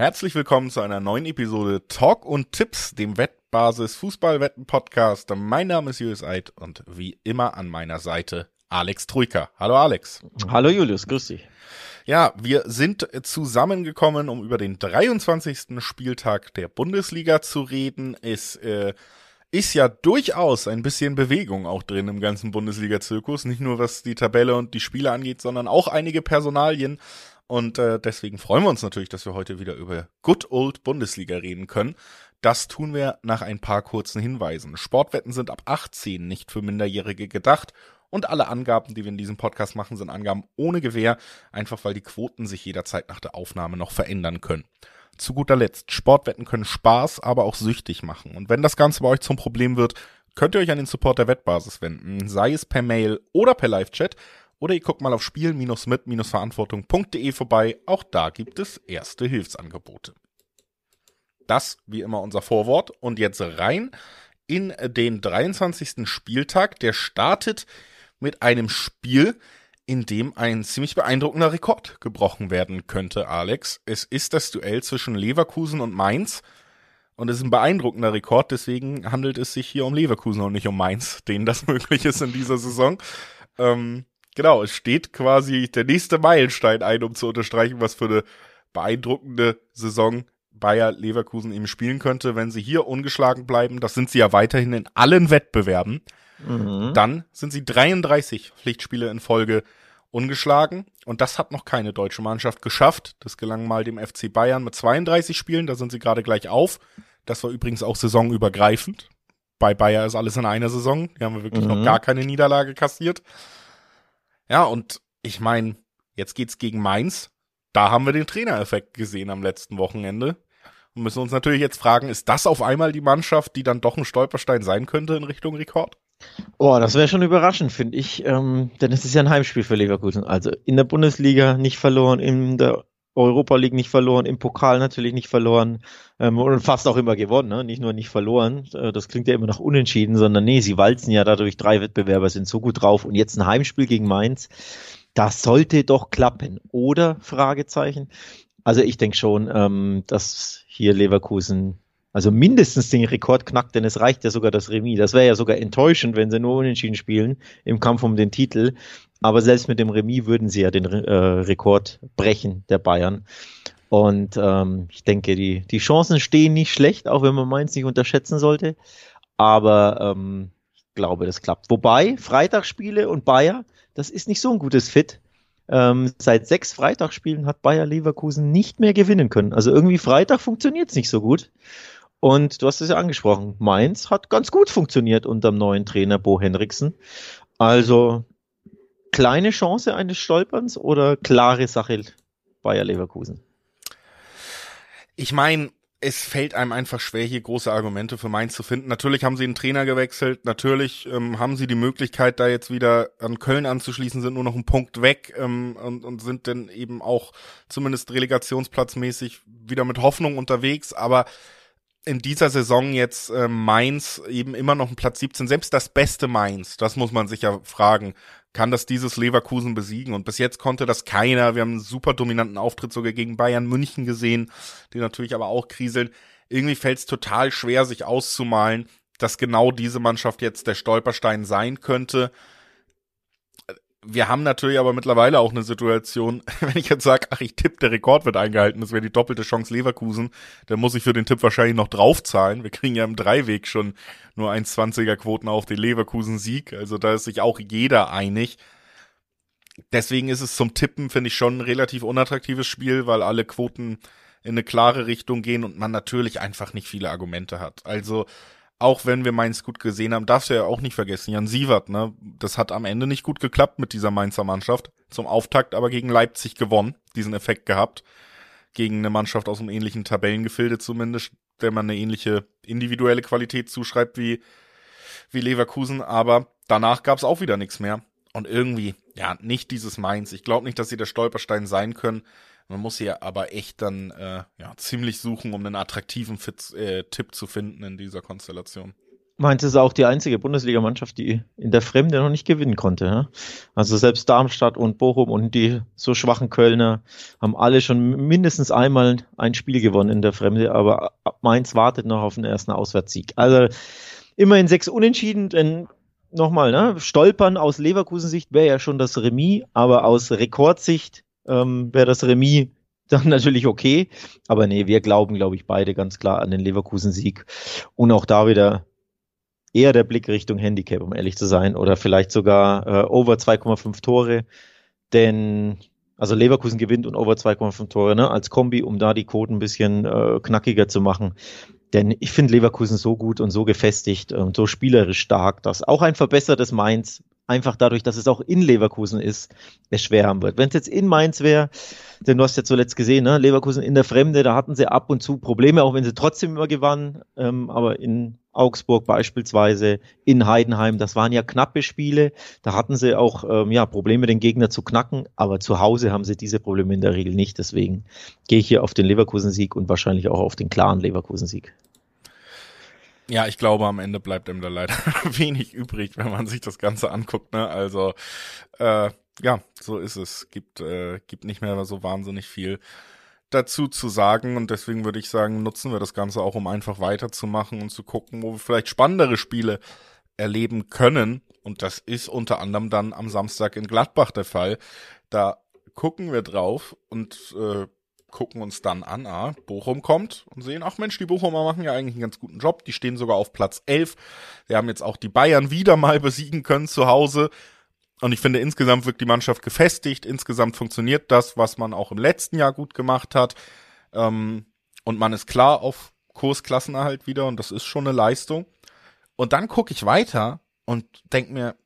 Herzlich willkommen zu einer neuen Episode Talk und Tipps, dem Wettbasis Fußballwetten Podcast. Mein Name ist Julius Eid und wie immer an meiner Seite Alex Troika. Hallo Alex. Hallo Julius, grüß dich. Ja, wir sind zusammengekommen, um über den 23. Spieltag der Bundesliga zu reden. Es äh, ist ja durchaus ein bisschen Bewegung auch drin im ganzen Bundesliga-Zirkus. Nicht nur was die Tabelle und die Spiele angeht, sondern auch einige Personalien. Und äh, deswegen freuen wir uns natürlich, dass wir heute wieder über Good Old Bundesliga reden können. Das tun wir nach ein paar kurzen Hinweisen. Sportwetten sind ab 18 nicht für Minderjährige gedacht und alle Angaben, die wir in diesem Podcast machen, sind Angaben ohne Gewähr, einfach weil die Quoten sich jederzeit nach der Aufnahme noch verändern können. Zu guter Letzt, Sportwetten können Spaß, aber auch süchtig machen. Und wenn das Ganze bei euch zum Problem wird, könnt ihr euch an den Support der Wettbasis wenden, sei es per Mail oder per Live-Chat. Oder ihr guckt mal auf spielen-mit-verantwortung.de vorbei. Auch da gibt es erste Hilfsangebote. Das wie immer unser Vorwort. Und jetzt rein in den 23. Spieltag. Der startet mit einem Spiel, in dem ein ziemlich beeindruckender Rekord gebrochen werden könnte, Alex. Es ist das Duell zwischen Leverkusen und Mainz. Und es ist ein beeindruckender Rekord, deswegen handelt es sich hier um Leverkusen und nicht um Mainz, denen das möglich ist in dieser Saison. Ähm, Genau, es steht quasi der nächste Meilenstein ein, um zu unterstreichen, was für eine beeindruckende Saison Bayer Leverkusen eben spielen könnte, wenn sie hier ungeschlagen bleiben. Das sind sie ja weiterhin in allen Wettbewerben. Mhm. Dann sind sie 33 Pflichtspiele in Folge ungeschlagen. Und das hat noch keine deutsche Mannschaft geschafft. Das gelang mal dem FC Bayern mit 32 Spielen. Da sind sie gerade gleich auf. Das war übrigens auch saisonübergreifend. Bei Bayer ist alles in einer Saison. Die haben wir wirklich mhm. noch gar keine Niederlage kassiert. Ja, und ich meine, jetzt geht's gegen Mainz. Da haben wir den Trainereffekt gesehen am letzten Wochenende. Und müssen uns natürlich jetzt fragen, ist das auf einmal die Mannschaft, die dann doch ein Stolperstein sein könnte in Richtung Rekord? Oh, das wäre schon überraschend, finde ich. Ähm, denn es ist ja ein Heimspiel für Leverkusen. Also in der Bundesliga nicht verloren, in der Europa League nicht verloren, im Pokal natürlich nicht verloren ähm, und fast auch immer gewonnen, ne? nicht nur nicht verloren. Äh, das klingt ja immer noch unentschieden, sondern nee, sie walzen ja dadurch drei Wettbewerber, sind so gut drauf und jetzt ein Heimspiel gegen Mainz. Das sollte doch klappen, oder? Fragezeichen. Also ich denke schon, ähm, dass hier Leverkusen also mindestens den Rekord knackt, denn es reicht ja sogar das Remis. Das wäre ja sogar enttäuschend, wenn sie nur unentschieden spielen im Kampf um den Titel. Aber selbst mit dem Remis würden sie ja den äh, Rekord brechen, der Bayern. Und ähm, ich denke, die, die Chancen stehen nicht schlecht, auch wenn man Mainz nicht unterschätzen sollte. Aber ähm, ich glaube, das klappt. Wobei, Freitagsspiele und Bayer, das ist nicht so ein gutes Fit. Ähm, seit sechs Freitagsspielen hat Bayer Leverkusen nicht mehr gewinnen können. Also irgendwie Freitag funktioniert es nicht so gut. Und du hast es ja angesprochen, Mainz hat ganz gut funktioniert unter dem neuen Trainer Bo Henriksen. Also kleine Chance eines Stolperns oder klare Sache Bayer Leverkusen? Ich meine, es fällt einem einfach schwer, hier große Argumente für Mainz zu finden. Natürlich haben sie einen Trainer gewechselt, natürlich ähm, haben sie die Möglichkeit, da jetzt wieder an Köln anzuschließen, sind nur noch einen Punkt weg ähm, und, und sind dann eben auch zumindest relegationsplatzmäßig wieder mit Hoffnung unterwegs, aber in dieser Saison jetzt äh, Mainz eben immer noch ein Platz 17, selbst das beste Mainz, das muss man sich ja fragen, kann das dieses Leverkusen besiegen. Und bis jetzt konnte das keiner. Wir haben einen super dominanten Auftritt sogar gegen Bayern München gesehen, die natürlich aber auch kriseln. Irgendwie fällt es total schwer, sich auszumalen, dass genau diese Mannschaft jetzt der Stolperstein sein könnte wir haben natürlich aber mittlerweile auch eine Situation, wenn ich jetzt sage, ach, ich tippe, der Rekord wird eingehalten, das wäre die doppelte Chance Leverkusen, dann muss ich für den Tipp wahrscheinlich noch draufzahlen. Wir kriegen ja im Dreiweg schon nur 1,20er Quoten auf den Leverkusen-Sieg, also da ist sich auch jeder einig. Deswegen ist es zum Tippen, finde ich, schon ein relativ unattraktives Spiel, weil alle Quoten in eine klare Richtung gehen und man natürlich einfach nicht viele Argumente hat. Also auch wenn wir Mainz gut gesehen haben, darfst du ja auch nicht vergessen, Jan Sievert, ne? Das hat am Ende nicht gut geklappt mit dieser Mainzer Mannschaft. Zum Auftakt aber gegen Leipzig gewonnen, diesen Effekt gehabt. Gegen eine Mannschaft aus einem ähnlichen Tabellengefilde zumindest, der man eine ähnliche individuelle Qualität zuschreibt wie, wie Leverkusen. Aber danach gab's auch wieder nichts mehr. Und irgendwie, ja, nicht dieses Mainz. Ich glaube nicht, dass sie der Stolperstein sein können. Man muss hier aber echt dann äh, ja, ziemlich suchen, um einen attraktiven Fit, äh, Tipp zu finden in dieser Konstellation. Mainz ist auch die einzige Bundesligamannschaft, die in der Fremde noch nicht gewinnen konnte. Ja? Also selbst Darmstadt und Bochum und die so schwachen Kölner haben alle schon mindestens einmal ein Spiel gewonnen in der Fremde, aber Mainz wartet noch auf den ersten Auswärtssieg. Also immerhin sechs Unentschieden, denn nochmal, ne, Stolpern aus Leverkusen-Sicht wäre ja schon das Remis, aber aus Rekordsicht ähm, wäre das Remis dann natürlich okay. Aber nee, wir glauben, glaube ich, beide ganz klar an den Leverkusen-Sieg. Und auch da wieder eher der Blick Richtung Handicap, um ehrlich zu sein, oder vielleicht sogar äh, over 2,5 Tore, denn also Leverkusen gewinnt und over 2,5 Tore ne, als Kombi, um da die Quoten ein bisschen äh, knackiger zu machen. Denn ich finde Leverkusen so gut und so gefestigt und so spielerisch stark, dass auch ein verbessertes Mainz einfach dadurch, dass es auch in Leverkusen ist, es schwer haben wird. Wenn es jetzt in Mainz wäre, denn du hast ja zuletzt gesehen, ne? Leverkusen in der Fremde, da hatten sie ab und zu Probleme, auch wenn sie trotzdem immer gewannen. Ähm, aber in Augsburg beispielsweise, in Heidenheim, das waren ja knappe Spiele. Da hatten sie auch ähm, ja, Probleme, den Gegner zu knacken. Aber zu Hause haben sie diese Probleme in der Regel nicht. Deswegen gehe ich hier auf den Leverkusen-Sieg und wahrscheinlich auch auf den klaren Leverkusen-Sieg. Ja, ich glaube, am Ende bleibt ihm da leider wenig übrig, wenn man sich das Ganze anguckt. Ne? Also äh, ja, so ist es. Gibt äh, gibt nicht mehr so wahnsinnig viel dazu zu sagen und deswegen würde ich sagen, nutzen wir das Ganze auch, um einfach weiterzumachen und zu gucken, wo wir vielleicht spannendere Spiele erleben können. Und das ist unter anderem dann am Samstag in Gladbach der Fall. Da gucken wir drauf und äh, gucken uns dann an, ah, Bochum kommt und sehen, ach Mensch, die Bochumer machen ja eigentlich einen ganz guten Job. Die stehen sogar auf Platz 11. Wir haben jetzt auch die Bayern wieder mal besiegen können zu Hause. Und ich finde, insgesamt wirkt die Mannschaft gefestigt. Insgesamt funktioniert das, was man auch im letzten Jahr gut gemacht hat. Ähm, und man ist klar auf Kursklassenerhalt wieder und das ist schon eine Leistung. Und dann gucke ich weiter und denke mir,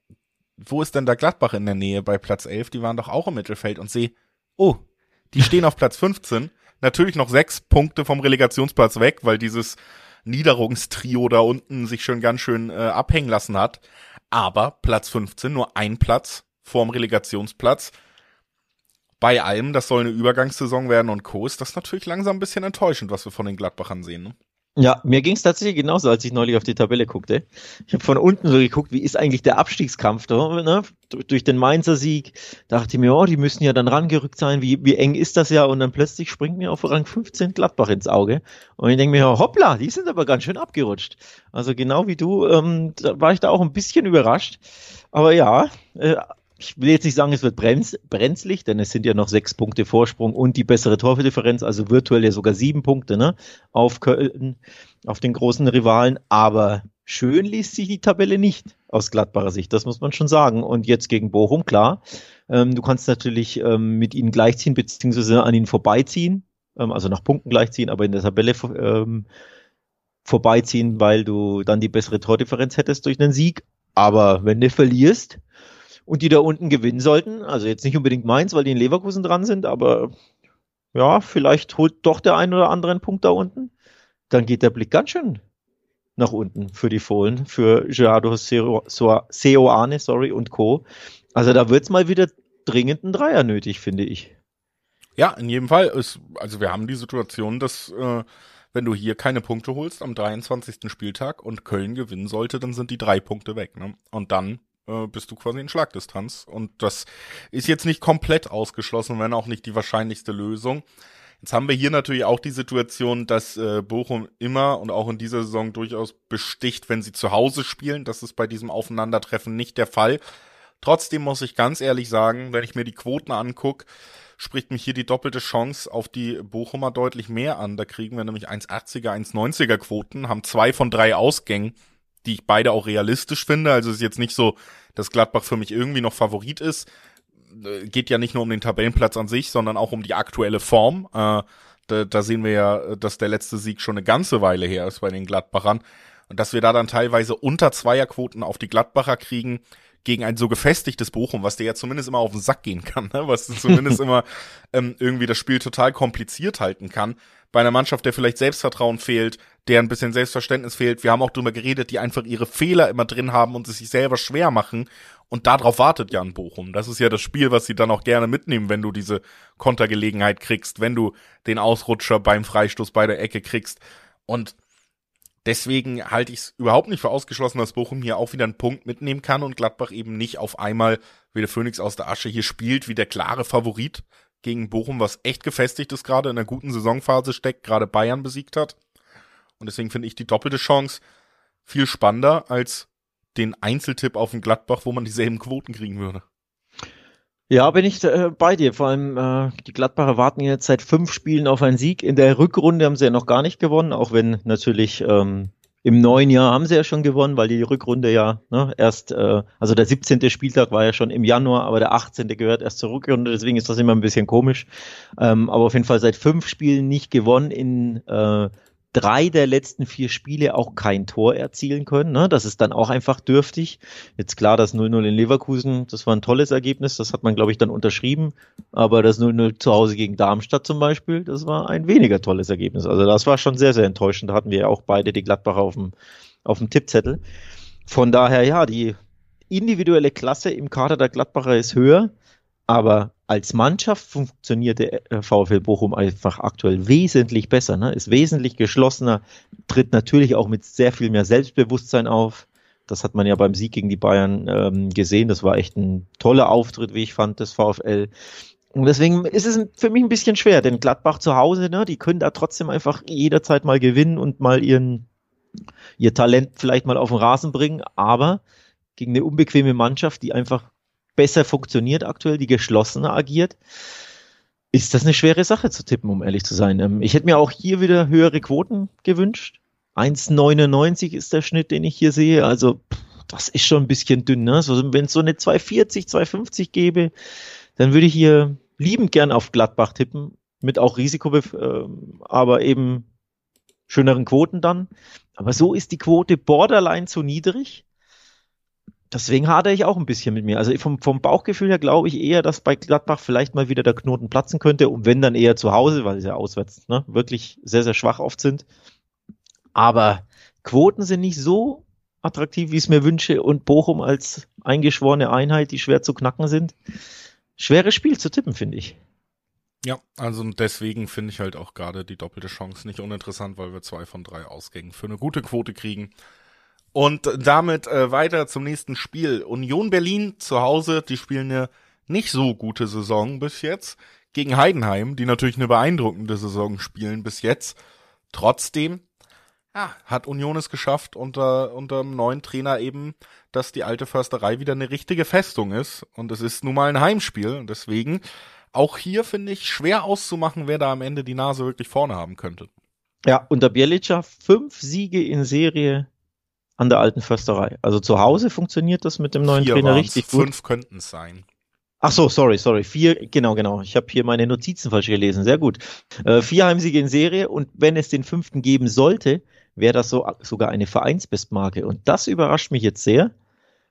wo ist denn da Gladbach in der Nähe bei Platz 11? Die waren doch auch im Mittelfeld und sehe, oh, die stehen auf Platz 15. Natürlich noch sechs Punkte vom Relegationsplatz weg, weil dieses Niederungstrio da unten sich schon ganz schön äh, abhängen lassen hat. Aber Platz 15, nur ein Platz vorm Relegationsplatz. Bei allem, das soll eine Übergangssaison werden und Co. ist das natürlich langsam ein bisschen enttäuschend, was wir von den Gladbachern sehen. Ne? Ja, mir ging es tatsächlich genauso, als ich neulich auf die Tabelle guckte. Ich habe von unten so geguckt, wie ist eigentlich der Abstiegskampf da, ne? durch den Mainzer Sieg. Dachte ich mir, oh, die müssen ja dann rangerückt sein, wie, wie eng ist das ja? Und dann plötzlich springt mir auf Rang 15 Gladbach ins Auge. Und ich denke mir, hoppla, die sind aber ganz schön abgerutscht. Also genau wie du, ähm, da war ich da auch ein bisschen überrascht. Aber ja, äh, ich will jetzt nicht sagen, es wird brenz, brenzlig, denn es sind ja noch sechs Punkte Vorsprung und die bessere Torfdifferenz, also virtuell ja sogar sieben Punkte ne, auf Köln, auf den großen Rivalen. Aber schön liest sich die Tabelle nicht aus Gladbacher Sicht, das muss man schon sagen. Und jetzt gegen Bochum, klar. Ähm, du kannst natürlich ähm, mit ihnen gleichziehen, beziehungsweise an ihnen vorbeiziehen, ähm, also nach Punkten gleichziehen, aber in der Tabelle ähm, vorbeiziehen, weil du dann die bessere Tordifferenz hättest durch einen Sieg. Aber wenn du verlierst, und die da unten gewinnen sollten. Also jetzt nicht unbedingt Mainz, weil die in Leverkusen dran sind, aber ja, vielleicht holt doch der ein oder andere einen Punkt da unten. Dann geht der Blick ganz schön nach unten für die Fohlen, für Gerardo Seoane, sorry, und Co. Also da wird's mal wieder dringend ein Dreier nötig, finde ich. Ja, in jedem Fall. Ist, also wir haben die Situation, dass äh, wenn du hier keine Punkte holst am 23. Spieltag und Köln gewinnen sollte, dann sind die drei Punkte weg. Ne? Und dann äh, bist du quasi in Schlagdistanz. Und das ist jetzt nicht komplett ausgeschlossen, wenn auch nicht die wahrscheinlichste Lösung. Jetzt haben wir hier natürlich auch die Situation, dass äh, Bochum immer und auch in dieser Saison durchaus besticht, wenn sie zu Hause spielen. Das ist bei diesem Aufeinandertreffen nicht der Fall. Trotzdem muss ich ganz ehrlich sagen, wenn ich mir die Quoten angucke, spricht mich hier die doppelte Chance auf die Bochumer deutlich mehr an. Da kriegen wir nämlich 1,80er, 1,90er Quoten, haben zwei von drei Ausgängen die ich beide auch realistisch finde. Also es ist jetzt nicht so, dass Gladbach für mich irgendwie noch Favorit ist. Äh, geht ja nicht nur um den Tabellenplatz an sich, sondern auch um die aktuelle Form. Äh, da, da sehen wir ja, dass der letzte Sieg schon eine ganze Weile her ist bei den Gladbachern. Und dass wir da dann teilweise unter Zweierquoten auf die Gladbacher kriegen, gegen ein so gefestigtes Bochum, was dir ja zumindest immer auf den Sack gehen kann, ne? was zumindest immer ähm, irgendwie das Spiel total kompliziert halten kann. Bei einer Mannschaft, der vielleicht Selbstvertrauen fehlt, der ein bisschen Selbstverständnis fehlt. Wir haben auch drüber geredet, die einfach ihre Fehler immer drin haben und es sich selber schwer machen. Und darauf wartet ja ein Bochum. Das ist ja das Spiel, was sie dann auch gerne mitnehmen, wenn du diese Kontergelegenheit kriegst, wenn du den Ausrutscher beim Freistoß bei der Ecke kriegst. Und Deswegen halte ich es überhaupt nicht für ausgeschlossen, dass Bochum hier auch wieder einen Punkt mitnehmen kann und Gladbach eben nicht auf einmal wie der Phönix aus der Asche hier spielt, wie der klare Favorit gegen Bochum, was echt gefestigt ist gerade in einer guten Saisonphase steckt, gerade Bayern besiegt hat. Und deswegen finde ich die doppelte Chance viel spannender als den Einzeltipp auf den Gladbach, wo man dieselben Quoten kriegen würde. Ja, bin ich äh, bei dir. Vor allem äh, die Gladbacher warten jetzt seit fünf Spielen auf einen Sieg. In der Rückrunde haben sie ja noch gar nicht gewonnen, auch wenn natürlich ähm, im neuen Jahr haben sie ja schon gewonnen, weil die Rückrunde ja ne, erst, äh, also der 17. Spieltag war ja schon im Januar, aber der 18. gehört erst zur Rückrunde, deswegen ist das immer ein bisschen komisch. Ähm, aber auf jeden Fall seit fünf Spielen nicht gewonnen in äh, drei der letzten vier Spiele auch kein Tor erzielen können. Ne? Das ist dann auch einfach dürftig. Jetzt klar, das 0-0 in Leverkusen, das war ein tolles Ergebnis, das hat man, glaube ich, dann unterschrieben. Aber das 0-0 zu Hause gegen Darmstadt zum Beispiel, das war ein weniger tolles Ergebnis. Also das war schon sehr, sehr enttäuschend. Da hatten wir ja auch beide die Gladbacher auf dem, auf dem Tippzettel. Von daher, ja, die individuelle Klasse im Kader der Gladbacher ist höher. Aber als Mannschaft funktioniert der äh, VfL Bochum einfach aktuell wesentlich besser, ne? ist wesentlich geschlossener, tritt natürlich auch mit sehr viel mehr Selbstbewusstsein auf. Das hat man ja beim Sieg gegen die Bayern ähm, gesehen. Das war echt ein toller Auftritt, wie ich fand, des VfL. Und deswegen ist es für mich ein bisschen schwer, denn Gladbach zu Hause, ne, die können da trotzdem einfach jederzeit mal gewinnen und mal ihren, ihr Talent vielleicht mal auf den Rasen bringen, aber gegen eine unbequeme Mannschaft, die einfach besser funktioniert aktuell, die geschlossener agiert, ist das eine schwere Sache zu tippen, um ehrlich zu sein. Ähm, ich hätte mir auch hier wieder höhere Quoten gewünscht. 1,99 ist der Schnitt, den ich hier sehe. Also das ist schon ein bisschen dünn. Ne? Also, wenn es so eine 240, 250 gäbe, dann würde ich hier liebend gern auf Gladbach tippen, mit auch Risiko, äh, aber eben schöneren Quoten dann. Aber so ist die Quote borderline zu niedrig. Deswegen hadere ich auch ein bisschen mit mir. Also vom, vom Bauchgefühl her glaube ich eher, dass bei Gladbach vielleicht mal wieder der Knoten platzen könnte und wenn dann eher zu Hause, weil sie ja auswärts ne, wirklich sehr, sehr schwach oft sind. Aber Quoten sind nicht so attraktiv, wie ich es mir wünsche und Bochum als eingeschworene Einheit, die schwer zu knacken sind. Schweres Spiel zu tippen, finde ich. Ja, also deswegen finde ich halt auch gerade die doppelte Chance nicht uninteressant, weil wir zwei von drei Ausgängen für eine gute Quote kriegen. Und damit äh, weiter zum nächsten Spiel. Union Berlin zu Hause, die spielen eine nicht so gute Saison bis jetzt. Gegen Heidenheim, die natürlich eine beeindruckende Saison spielen bis jetzt. Trotzdem ja, hat Union es geschafft, unter, unter dem neuen Trainer eben, dass die alte Försterei wieder eine richtige Festung ist. Und es ist nun mal ein Heimspiel. Und deswegen auch hier finde ich schwer auszumachen, wer da am Ende die Nase wirklich vorne haben könnte. Ja, unter Bielica fünf Siege in Serie an der alten Försterei. Also zu Hause funktioniert das mit dem neuen Vier Trainer richtig gut. Fünf könnten es sein. Ach so, sorry, sorry. Vier, genau, genau. Ich habe hier meine Notizen falsch gelesen. Sehr gut. Äh, vier Heimsiege in Serie und wenn es den fünften geben sollte, wäre das so sogar eine Vereinsbestmarke. Und das überrascht mich jetzt sehr,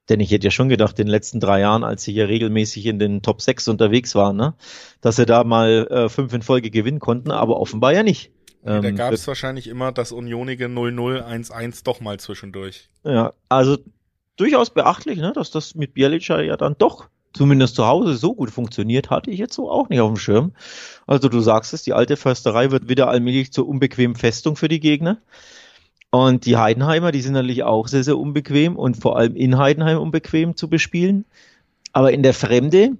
denn ich hätte ja schon gedacht, in den letzten drei Jahren, als sie hier regelmäßig in den Top 6 unterwegs waren, ne, dass sie da mal äh, fünf in Folge gewinnen konnten, aber offenbar ja nicht. Ähm, da gab es wahrscheinlich immer das Unionige 0-0-1-1 doch mal zwischendurch. Ja, also durchaus beachtlich, ne, dass das mit Bielica ja dann doch zumindest zu Hause so gut funktioniert, hatte ich jetzt so auch nicht auf dem Schirm. Also du sagst es, die alte Försterei wird wieder allmählich zur unbequemen Festung für die Gegner. Und die Heidenheimer, die sind natürlich auch sehr, sehr unbequem und vor allem in Heidenheim unbequem zu bespielen. Aber in der Fremde,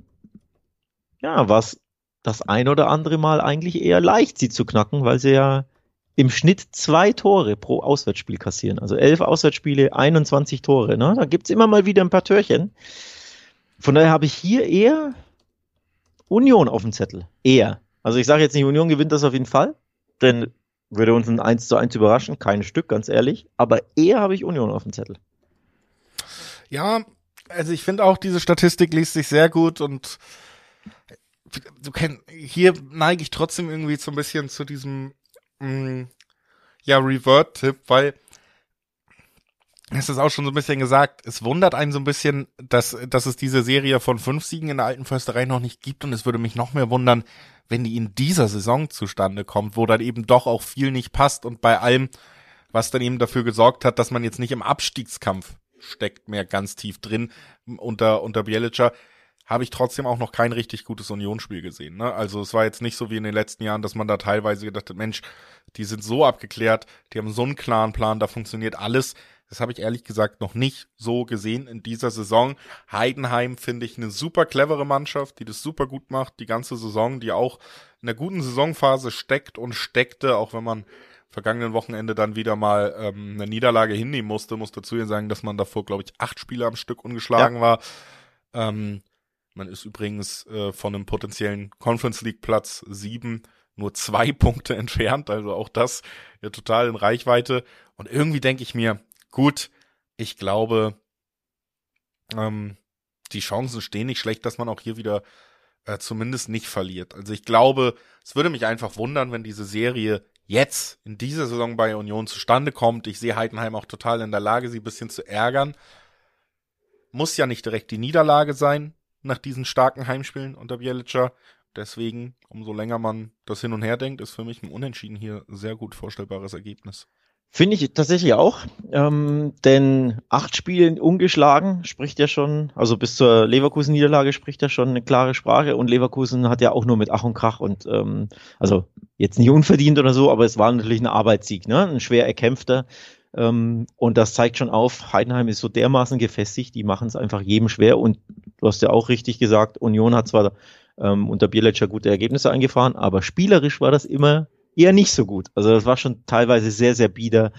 ja, was das ein oder andere Mal eigentlich eher leicht, sie zu knacken, weil sie ja im Schnitt zwei Tore pro Auswärtsspiel kassieren. Also elf Auswärtsspiele, 21 Tore. Ne? Da gibt's immer mal wieder ein paar Törchen. Von daher habe ich hier eher Union auf dem Zettel. Eher. Also ich sage jetzt nicht, Union gewinnt das auf jeden Fall, denn würde uns ein 1 zu 1 überraschen, kein Stück, ganz ehrlich. Aber eher habe ich Union auf dem Zettel. Ja, also ich finde auch, diese Statistik liest sich sehr gut und du kennst, hier neige ich trotzdem irgendwie so ein bisschen zu diesem, mh, mm, ja, Revert-Tipp, weil es ist auch schon so ein bisschen gesagt, es wundert einen so ein bisschen, dass, dass es diese Serie von fünf Siegen in der alten Försterei noch nicht gibt. Und es würde mich noch mehr wundern, wenn die in dieser Saison zustande kommt, wo dann eben doch auch viel nicht passt und bei allem, was dann eben dafür gesorgt hat, dass man jetzt nicht im Abstiegskampf steckt, mehr ganz tief drin unter, unter Bielica, habe ich trotzdem auch noch kein richtig gutes Unionsspiel gesehen. Ne? Also es war jetzt nicht so wie in den letzten Jahren, dass man da teilweise gedacht hat, Mensch, die sind so abgeklärt, die haben so einen klaren Plan, da funktioniert alles. Das habe ich ehrlich gesagt noch nicht so gesehen in dieser Saison. Heidenheim finde ich eine super clevere Mannschaft, die das super gut macht, die ganze Saison, die auch in der guten Saisonphase steckt und steckte, auch wenn man vergangenen Wochenende dann wieder mal ähm, eine Niederlage hinnehmen musste, muss dazu ja sagen, dass man davor, glaube ich, acht Spiele am Stück ungeschlagen ja. war. Ähm, man ist übrigens äh, von einem potenziellen Conference League Platz sieben nur zwei Punkte entfernt, also auch das ja total in Reichweite. Und irgendwie denke ich mir, gut, ich glaube, ähm, die Chancen stehen nicht schlecht, dass man auch hier wieder äh, zumindest nicht verliert. Also ich glaube, es würde mich einfach wundern, wenn diese Serie jetzt in dieser Saison bei Union zustande kommt. Ich sehe Heidenheim auch total in der Lage, sie ein bisschen zu ärgern. Muss ja nicht direkt die Niederlage sein nach diesen starken Heimspielen unter Bielica. Deswegen, umso länger man das hin und her denkt, ist für mich ein Unentschieden hier sehr gut vorstellbares Ergebnis. Finde ich tatsächlich auch, ähm, denn acht Spiele ungeschlagen spricht ja schon, also bis zur Leverkusen-Niederlage spricht ja schon eine klare Sprache und Leverkusen hat ja auch nur mit Ach und Krach und ähm, also jetzt nicht unverdient oder so, aber es war natürlich ein Arbeitssieg, ne? ein schwer erkämpfter ähm, und das zeigt schon auf, Heidenheim ist so dermaßen gefestigt, die machen es einfach jedem schwer und du hast ja auch richtig gesagt, Union hat zwar ähm, unter Bieletscher gute Ergebnisse eingefahren, aber spielerisch war das immer eher nicht so gut. Also das war schon teilweise sehr, sehr bieder,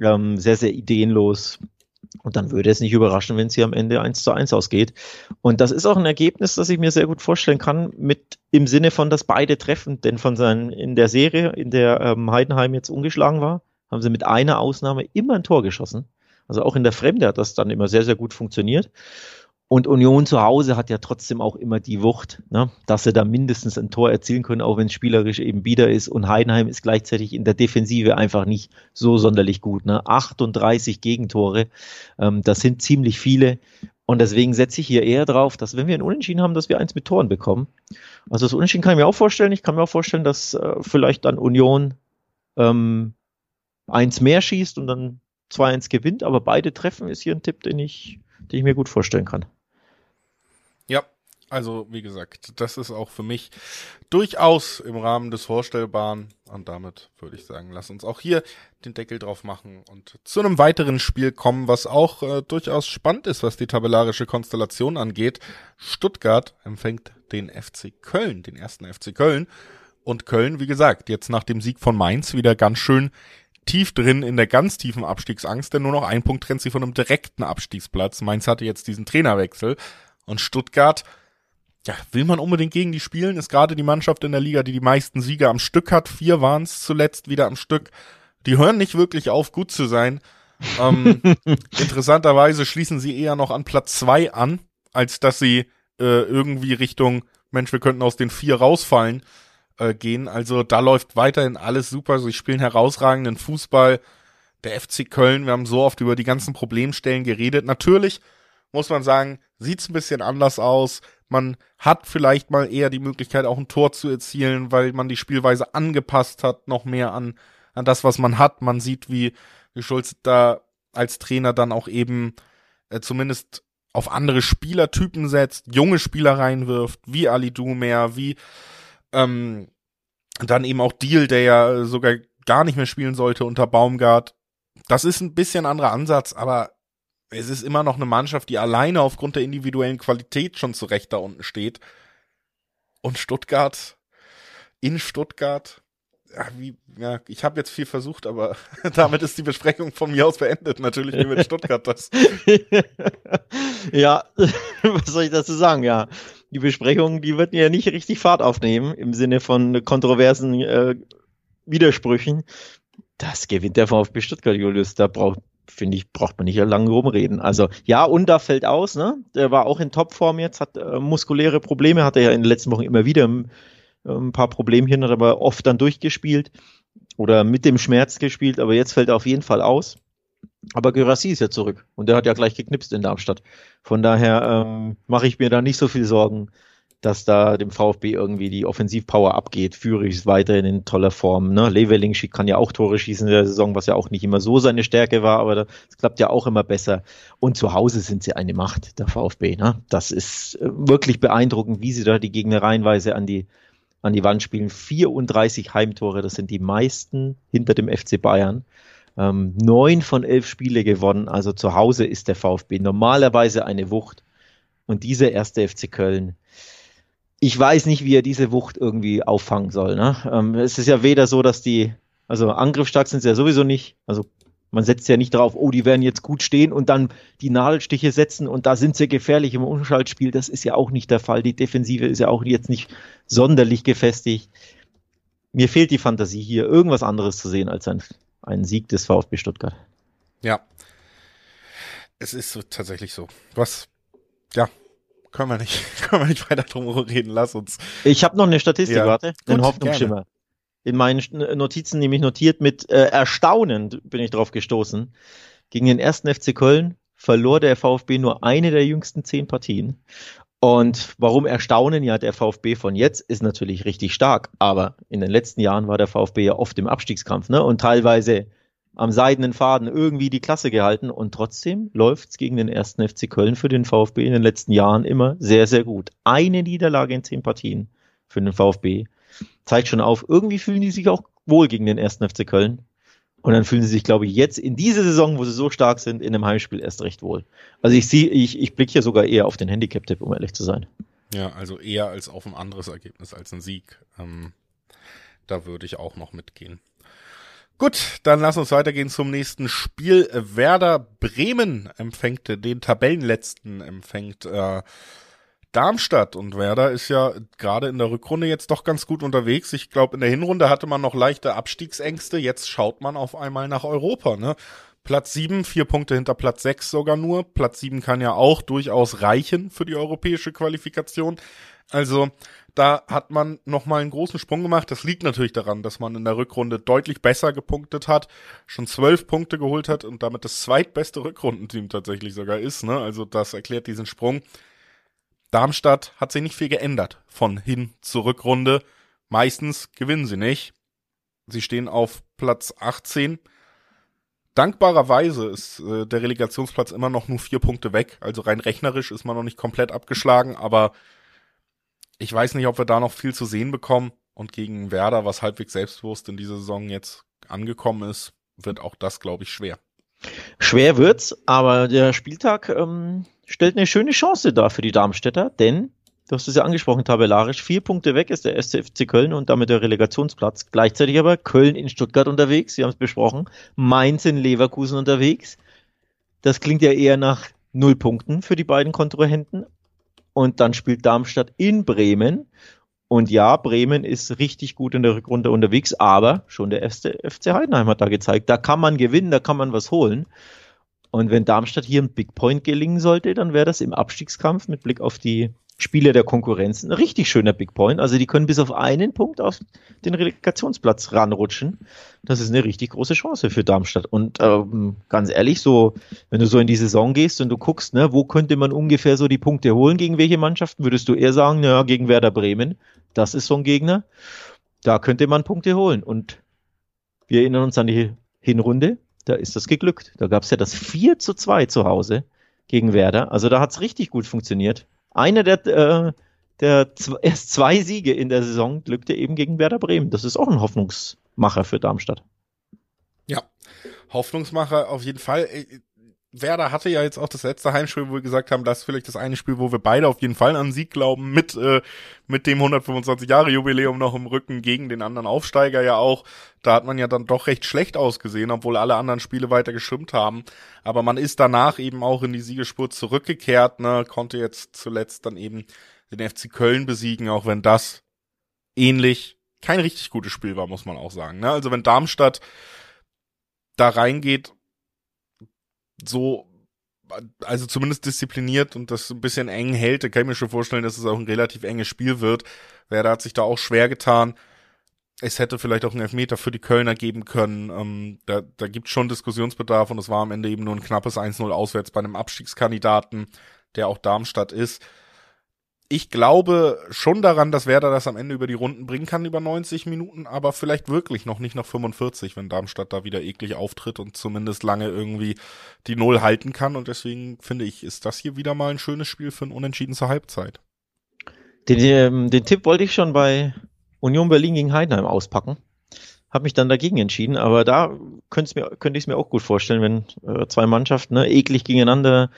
ähm, sehr, sehr ideenlos. Und dann würde es nicht überraschen, wenn es hier am Ende eins zu eins ausgeht. Und das ist auch ein Ergebnis, das ich mir sehr gut vorstellen kann, mit im Sinne von, dass beide treffen. Denn von seinen, in der Serie, in der ähm, Heidenheim jetzt ungeschlagen war, haben sie mit einer Ausnahme immer ein Tor geschossen. Also auch in der Fremde hat das dann immer sehr, sehr gut funktioniert. Und Union zu Hause hat ja trotzdem auch immer die Wucht, ne, dass sie da mindestens ein Tor erzielen können, auch wenn es spielerisch eben bieder ist. Und Heidenheim ist gleichzeitig in der Defensive einfach nicht so sonderlich gut. Ne? 38 Gegentore, ähm, das sind ziemlich viele. Und deswegen setze ich hier eher drauf, dass wenn wir ein Unentschieden haben, dass wir eins mit Toren bekommen. Also das Unentschieden kann ich mir auch vorstellen. Ich kann mir auch vorstellen, dass äh, vielleicht dann Union ähm, eins mehr schießt und dann 2-1 gewinnt. Aber beide treffen ist hier ein Tipp, den ich die ich mir gut vorstellen kann. Also wie gesagt, das ist auch für mich durchaus im Rahmen des Vorstellbaren. Und damit würde ich sagen, lass uns auch hier den Deckel drauf machen und zu einem weiteren Spiel kommen, was auch äh, durchaus spannend ist, was die tabellarische Konstellation angeht. Stuttgart empfängt den FC Köln, den ersten FC Köln. Und Köln, wie gesagt, jetzt nach dem Sieg von Mainz wieder ganz schön tief drin in der ganz tiefen Abstiegsangst, denn nur noch ein Punkt trennt sie von einem direkten Abstiegsplatz. Mainz hatte jetzt diesen Trainerwechsel und Stuttgart, ja, will man unbedingt gegen die spielen, ist gerade die Mannschaft in der Liga, die die meisten Siege am Stück hat. Vier waren es zuletzt wieder am Stück. Die hören nicht wirklich auf, gut zu sein. ähm, interessanterweise schließen sie eher noch an Platz zwei an, als dass sie äh, irgendwie Richtung, Mensch, wir könnten aus den vier rausfallen äh, gehen. Also da läuft weiterhin alles super. Sie spielen herausragenden Fußball. Der FC Köln, wir haben so oft über die ganzen Problemstellen geredet. Natürlich muss man sagen, sieht's ein bisschen anders aus. Man hat vielleicht mal eher die Möglichkeit, auch ein Tor zu erzielen, weil man die Spielweise angepasst hat, noch mehr an, an das, was man hat. Man sieht, wie, wie Schulz da als Trainer dann auch eben äh, zumindest auf andere Spielertypen setzt, junge Spieler reinwirft, wie Ali Dumer, wie ähm, dann eben auch Deal, der ja sogar gar nicht mehr spielen sollte unter Baumgart. Das ist ein bisschen anderer Ansatz, aber es ist immer noch eine Mannschaft, die alleine aufgrund der individuellen Qualität schon zurecht da unten steht. Und Stuttgart, in Stuttgart, ja, wie, ja, ich habe jetzt viel versucht, aber damit ist die Besprechung von mir aus beendet. Natürlich wie mit Stuttgart das. ja, was soll ich dazu sagen? Ja, die Besprechung, die wird ja nicht richtig Fahrt aufnehmen im Sinne von kontroversen äh, Widersprüchen. Das gewinnt der VfB Stuttgart, Julius. Da braucht, finde ich, braucht man nicht lange rumreden. Also ja, und da fällt aus, ne? Der war auch in Topform jetzt, hat äh, muskuläre Probleme, hat er ja in den letzten Wochen immer wieder ähm, ein paar Problemchen, hat aber oft dann durchgespielt oder mit dem Schmerz gespielt, aber jetzt fällt er auf jeden Fall aus. Aber Gyrassi ist ja zurück und der hat ja gleich geknipst in Darmstadt. Von daher ähm, mache ich mir da nicht so viel Sorgen, dass da dem VfB irgendwie die Offensivpower abgeht. Führig ist weiterhin in toller Form. Ne? Leveling kann ja auch Tore schießen in der Saison, was ja auch nicht immer so seine Stärke war, aber das klappt ja auch immer besser. Und zu Hause sind sie eine Macht, der VfB. Ne? Das ist äh, wirklich beeindruckend, wie sie da die Gegner reihenweise an die, an die Wand spielen. 34 Heimtore, das sind die meisten hinter dem FC Bayern. Ähm, neun von elf Spiele gewonnen, also zu Hause ist der VfB normalerweise eine Wucht. Und dieser erste FC Köln, ich weiß nicht, wie er diese Wucht irgendwie auffangen soll. Ne? Ähm, es ist ja weder so, dass die, also angriffsstark sind sie ja sowieso nicht. Also man setzt ja nicht darauf, oh, die werden jetzt gut stehen und dann die Nadelstiche setzen und da sind sie gefährlich im Umschaltspiel. Das ist ja auch nicht der Fall. Die Defensive ist ja auch jetzt nicht sonderlich gefestigt. Mir fehlt die Fantasie hier, irgendwas anderes zu sehen als ein, ein Sieg des VfB Stuttgart. Ja. Es ist so, tatsächlich so. Was, ja, können wir nicht, können wir nicht weiter drum reden, lass uns. Ich habe noch eine Statistik, ja. warte, einen Hoffnungsschimmer. In meinen Notizen nämlich notiert mit äh, Erstaunen bin ich drauf gestoßen. Gegen den ersten FC Köln verlor der VfB nur eine der jüngsten zehn Partien. Und warum erstaunen? Ja, der VfB von jetzt ist natürlich richtig stark, aber in den letzten Jahren war der VfB ja oft im Abstiegskampf, ne? Und teilweise am seidenen Faden irgendwie die Klasse gehalten und trotzdem läuft's gegen den ersten FC Köln für den VfB in den letzten Jahren immer sehr, sehr gut. Eine Niederlage in zehn Partien für den VfB zeigt schon auf, irgendwie fühlen die sich auch wohl gegen den ersten FC Köln. Und dann fühlen sie sich, glaube ich, jetzt in dieser Saison, wo sie so stark sind, in einem Heimspiel erst recht wohl. Also ich sehe, ich, ich blicke hier sogar eher auf den Handicap-Tipp, um ehrlich zu sein. Ja, also eher als auf ein anderes Ergebnis als ein Sieg. Ähm, da würde ich auch noch mitgehen. Gut, dann lass uns weitergehen zum nächsten Spiel. Werder Bremen empfängt den Tabellenletzten, empfängt äh, Darmstadt und Werder ist ja gerade in der Rückrunde jetzt doch ganz gut unterwegs. Ich glaube, in der Hinrunde hatte man noch leichte Abstiegsängste. Jetzt schaut man auf einmal nach Europa. Ne? Platz sieben, vier Punkte hinter Platz sechs sogar nur. Platz sieben kann ja auch durchaus reichen für die europäische Qualifikation. Also da hat man nochmal einen großen Sprung gemacht. Das liegt natürlich daran, dass man in der Rückrunde deutlich besser gepunktet hat, schon zwölf Punkte geholt hat und damit das zweitbeste Rückrundenteam tatsächlich sogar ist. Ne? Also das erklärt diesen Sprung. Darmstadt hat sich nicht viel geändert von hin zur Rückrunde. Meistens gewinnen sie nicht. Sie stehen auf Platz 18. Dankbarerweise ist äh, der Relegationsplatz immer noch nur vier Punkte weg. Also rein rechnerisch ist man noch nicht komplett abgeschlagen, aber ich weiß nicht, ob wir da noch viel zu sehen bekommen. Und gegen Werder, was halbwegs selbstbewusst in dieser Saison jetzt angekommen ist, wird auch das, glaube ich, schwer. Schwer wird's, aber der Spieltag ähm, stellt eine schöne Chance dar für die Darmstädter, denn du hast es ja angesprochen, tabellarisch, vier Punkte weg ist der SCFC Köln und damit der Relegationsplatz. Gleichzeitig aber Köln in Stuttgart unterwegs, Sie haben es besprochen, Mainz in Leverkusen unterwegs. Das klingt ja eher nach null Punkten für die beiden Kontrahenten und dann spielt Darmstadt in Bremen. Und ja, Bremen ist richtig gut in der Rückrunde unterwegs, aber schon der erste FC Heidenheim hat da gezeigt, da kann man gewinnen, da kann man was holen. Und wenn Darmstadt hier ein Big Point gelingen sollte, dann wäre das im Abstiegskampf mit Blick auf die Spieler der Konkurrenz ein richtig schöner Big Point. Also die können bis auf einen Punkt auf den Relegationsplatz ranrutschen. Das ist eine richtig große Chance für Darmstadt. Und ähm, ganz ehrlich, so, wenn du so in die Saison gehst und du guckst, ne, wo könnte man ungefähr so die Punkte holen, gegen welche Mannschaften, würdest du eher sagen, naja, gegen Werder Bremen, das ist so ein Gegner. Da könnte man Punkte holen. Und wir erinnern uns an die Hinrunde, da ist das geglückt. Da gab es ja das 4 zu 2 zu Hause gegen Werder. Also da hat es richtig gut funktioniert. Einer der, äh, der erst zwei Siege in der Saison glückte eben gegen Werder Bremen. Das ist auch ein Hoffnungsmacher für Darmstadt. Ja, Hoffnungsmacher auf jeden Fall. Werder hatte ja jetzt auch das letzte Heimspiel, wo wir gesagt haben, das ist vielleicht das eine Spiel, wo wir beide auf jeden Fall an Sieg glauben, mit, äh, mit dem 125 Jahre Jubiläum noch im Rücken gegen den anderen Aufsteiger ja auch. Da hat man ja dann doch recht schlecht ausgesehen, obwohl alle anderen Spiele weiter geschwimmt haben. Aber man ist danach eben auch in die Siegespur zurückgekehrt, ne, konnte jetzt zuletzt dann eben den FC Köln besiegen, auch wenn das ähnlich kein richtig gutes Spiel war, muss man auch sagen. Ne? Also wenn Darmstadt da reingeht so, also zumindest diszipliniert und das ein bisschen eng hält, da kann ich mir schon vorstellen, dass es auch ein relativ enges Spiel wird. Werder hat sich da auch schwer getan. Es hätte vielleicht auch einen Elfmeter für die Kölner geben können. Ähm, da, da gibt schon Diskussionsbedarf und es war am Ende eben nur ein knappes 1-0 auswärts bei einem Abstiegskandidaten, der auch Darmstadt ist. Ich glaube schon daran, dass Werder das am Ende über die Runden bringen kann, über 90 Minuten, aber vielleicht wirklich noch nicht nach 45, wenn Darmstadt da wieder eklig auftritt und zumindest lange irgendwie die Null halten kann. Und deswegen finde ich, ist das hier wieder mal ein schönes Spiel für ein Unentschieden zur Halbzeit. Den, ähm, den Tipp wollte ich schon bei Union Berlin gegen Heidenheim auspacken. Habe mich dann dagegen entschieden, aber da könnte ich es mir auch gut vorstellen, wenn äh, zwei Mannschaften ne, eklig gegeneinander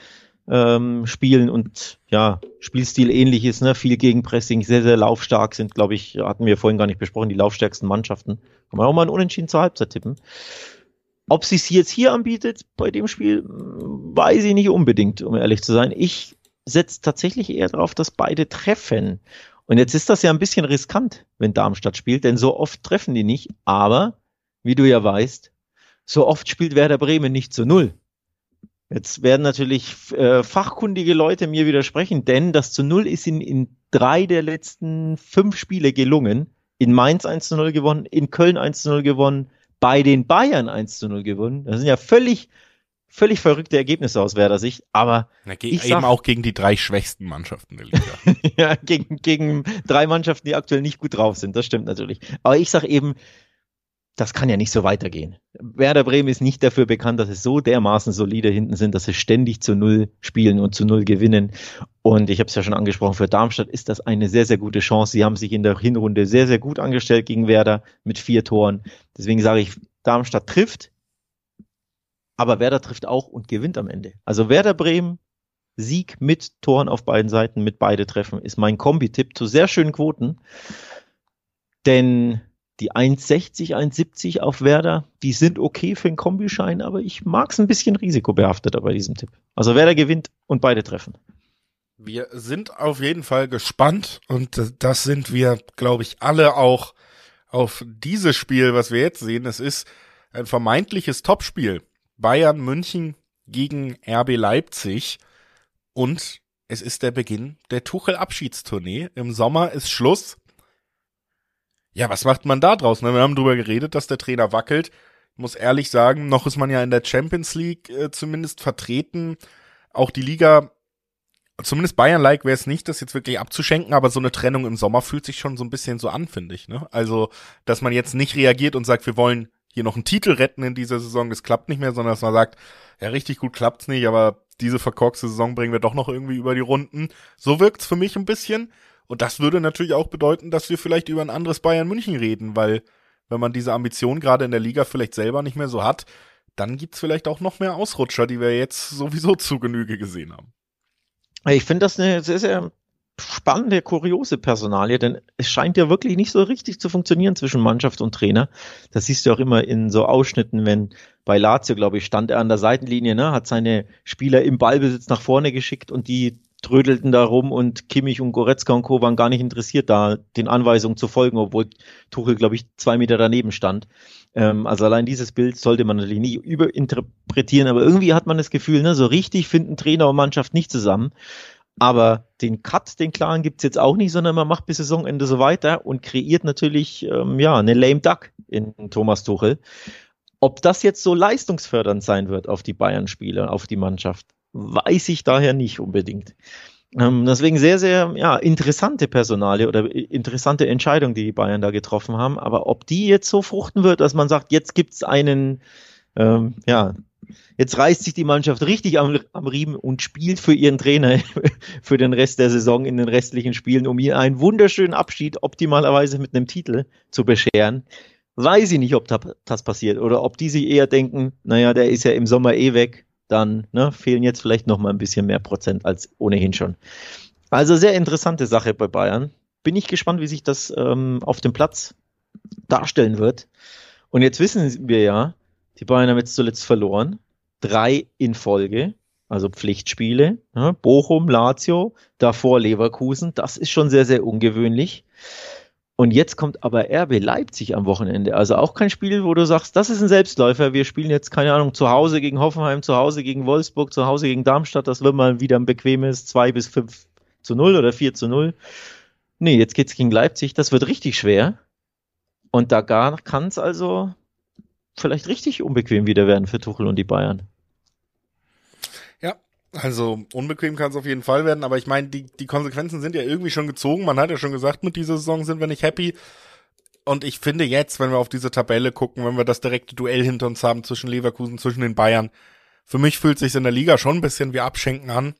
ähm, spielen und ja, Spielstil ähnlich ist, ne? viel Gegenpressing, sehr, sehr laufstark sind, glaube ich, hatten wir vorhin gar nicht besprochen, die laufstärksten Mannschaften. Kann man auch mal ein Unentschieden zur Halbzeit tippen. Ob sie es jetzt hier anbietet bei dem Spiel, weiß ich nicht unbedingt, um ehrlich zu sein. Ich setze tatsächlich eher darauf, dass beide treffen. Und jetzt ist das ja ein bisschen riskant, wenn Darmstadt spielt, denn so oft treffen die nicht. Aber, wie du ja weißt, so oft spielt Werder Bremen nicht zu Null. Jetzt werden natürlich äh, fachkundige Leute mir widersprechen, denn das zu Null ist in, in drei der letzten fünf Spiele gelungen. In Mainz 1 zu 0 gewonnen, in Köln 1 zu 0 gewonnen, bei den Bayern 1 zu 0 gewonnen. Das sind ja völlig, völlig verrückte Ergebnisse aus Werder Sicht, aber Na, ich eben sag, auch gegen die drei schwächsten Mannschaften der Liga. ja, gegen, gegen drei Mannschaften, die aktuell nicht gut drauf sind, das stimmt natürlich. Aber ich sage eben, das kann ja nicht so weitergehen. Werder Bremen ist nicht dafür bekannt, dass es so dermaßen solide hinten sind, dass sie ständig zu Null spielen und zu Null gewinnen. Und ich habe es ja schon angesprochen, für Darmstadt ist das eine sehr, sehr gute Chance. Sie haben sich in der Hinrunde sehr, sehr gut angestellt gegen Werder mit vier Toren. Deswegen sage ich, Darmstadt trifft, aber Werder trifft auch und gewinnt am Ende. Also Werder Bremen, Sieg mit Toren auf beiden Seiten, mit beide Treffen, ist mein Kombi-Tipp zu sehr schönen Quoten. Denn die 1,60, 1,70 auf Werder, die sind okay für einen Kombischein, aber ich mag es ein bisschen risikobehafteter bei diesem Tipp. Also Werder gewinnt und beide treffen. Wir sind auf jeden Fall gespannt und das sind wir, glaube ich, alle auch auf dieses Spiel, was wir jetzt sehen. Es ist ein vermeintliches Topspiel. Bayern München gegen RB Leipzig und es ist der Beginn der Tuchel Abschiedstournee. Im Sommer ist Schluss. Ja, was macht man da draus? Ne? Wir haben drüber geredet, dass der Trainer wackelt. Ich muss ehrlich sagen, noch ist man ja in der Champions League äh, zumindest vertreten. Auch die Liga, zumindest Bayern-like wäre es nicht, das jetzt wirklich abzuschenken, aber so eine Trennung im Sommer fühlt sich schon so ein bisschen so an, finde ich. Ne? Also, dass man jetzt nicht reagiert und sagt, wir wollen hier noch einen Titel retten in dieser Saison, das klappt nicht mehr, sondern dass man sagt, ja, richtig gut klappt's nicht, aber diese verkorkste Saison bringen wir doch noch irgendwie über die Runden. So wirkt's für mich ein bisschen. Und das würde natürlich auch bedeuten, dass wir vielleicht über ein anderes Bayern München reden, weil wenn man diese Ambition gerade in der Liga vielleicht selber nicht mehr so hat, dann gibt's vielleicht auch noch mehr Ausrutscher, die wir jetzt sowieso zu Genüge gesehen haben. Ich finde das eine sehr, sehr spannende, kuriose Personalie, denn es scheint ja wirklich nicht so richtig zu funktionieren zwischen Mannschaft und Trainer. Das siehst du auch immer in so Ausschnitten, wenn bei Lazio, glaube ich, stand er an der Seitenlinie, ne, hat seine Spieler im Ballbesitz nach vorne geschickt und die trödelten da rum und Kimmich und Goretzka und Co. waren gar nicht interessiert, da den Anweisungen zu folgen, obwohl Tuchel, glaube ich, zwei Meter daneben stand. Ähm, also allein dieses Bild sollte man natürlich nicht überinterpretieren, aber irgendwie hat man das Gefühl, ne, so richtig finden Trainer und Mannschaft nicht zusammen. Aber den Cut, den klaren gibt's jetzt auch nicht, sondern man macht bis Saisonende so weiter und kreiert natürlich ähm, ja eine lame duck in Thomas Tuchel. Ob das jetzt so leistungsfördernd sein wird auf die Bayern-Spieler, auf die Mannschaft, weiß ich daher nicht unbedingt. Ähm, deswegen sehr, sehr ja, interessante Personale oder interessante Entscheidung, die die Bayern da getroffen haben. Aber ob die jetzt so fruchten wird, dass man sagt, jetzt gibt's einen, ähm, ja, jetzt reißt sich die Mannschaft richtig am, am Riemen und spielt für ihren Trainer für den Rest der Saison in den restlichen Spielen, um ihn einen wunderschönen Abschied optimalerweise mit einem Titel zu bescheren. Weiß ich nicht, ob das passiert oder ob die sich eher denken, naja, der ist ja im Sommer eh weg, dann ne, fehlen jetzt vielleicht noch mal ein bisschen mehr Prozent als ohnehin schon. Also sehr interessante Sache bei Bayern. Bin ich gespannt, wie sich das ähm, auf dem Platz darstellen wird. Und jetzt wissen wir ja, die Bayern haben jetzt zuletzt verloren. Drei in Folge, also Pflichtspiele. Ja, Bochum, Lazio, davor Leverkusen. Das ist schon sehr, sehr ungewöhnlich. Und jetzt kommt aber RB Leipzig am Wochenende. Also auch kein Spiel, wo du sagst, das ist ein Selbstläufer. Wir spielen jetzt, keine Ahnung, zu Hause gegen Hoffenheim, zu Hause gegen Wolfsburg, zu Hause gegen Darmstadt. Das wird mal wieder ein bequemes 2 bis 5 zu 0 oder 4 zu 0. Nee, jetzt geht's gegen Leipzig. Das wird richtig schwer. Und da kann es also vielleicht richtig unbequem wieder werden für Tuchel und die Bayern. Also unbequem kann es auf jeden Fall werden, aber ich meine, die, die Konsequenzen sind ja irgendwie schon gezogen. Man hat ja schon gesagt, mit dieser Saison sind wir nicht happy. Und ich finde jetzt, wenn wir auf diese Tabelle gucken, wenn wir das direkte Duell hinter uns haben zwischen Leverkusen, zwischen den Bayern, für mich fühlt sich in der Liga schon ein bisschen wie Abschenken an.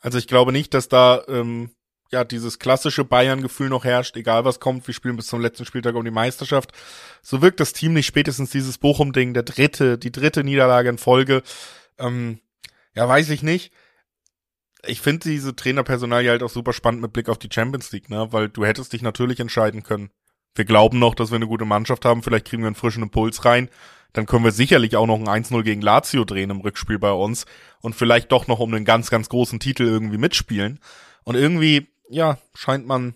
Also ich glaube nicht, dass da ähm, ja dieses klassische Bayern-Gefühl noch herrscht, egal was kommt, wir spielen bis zum letzten Spieltag um die Meisterschaft. So wirkt das Team nicht spätestens dieses Bochum-Ding, der dritte, die dritte Niederlage in Folge. Ähm, ja, weiß ich nicht. Ich finde diese Trainerpersonal halt auch super spannend mit Blick auf die Champions League, ne? Weil du hättest dich natürlich entscheiden können. Wir glauben noch, dass wir eine gute Mannschaft haben, vielleicht kriegen wir einen frischen Impuls rein dann können wir sicherlich auch noch ein 1-0 gegen Lazio drehen im Rückspiel bei uns und vielleicht doch noch um einen ganz, ganz großen Titel irgendwie mitspielen. Und irgendwie, ja, scheint man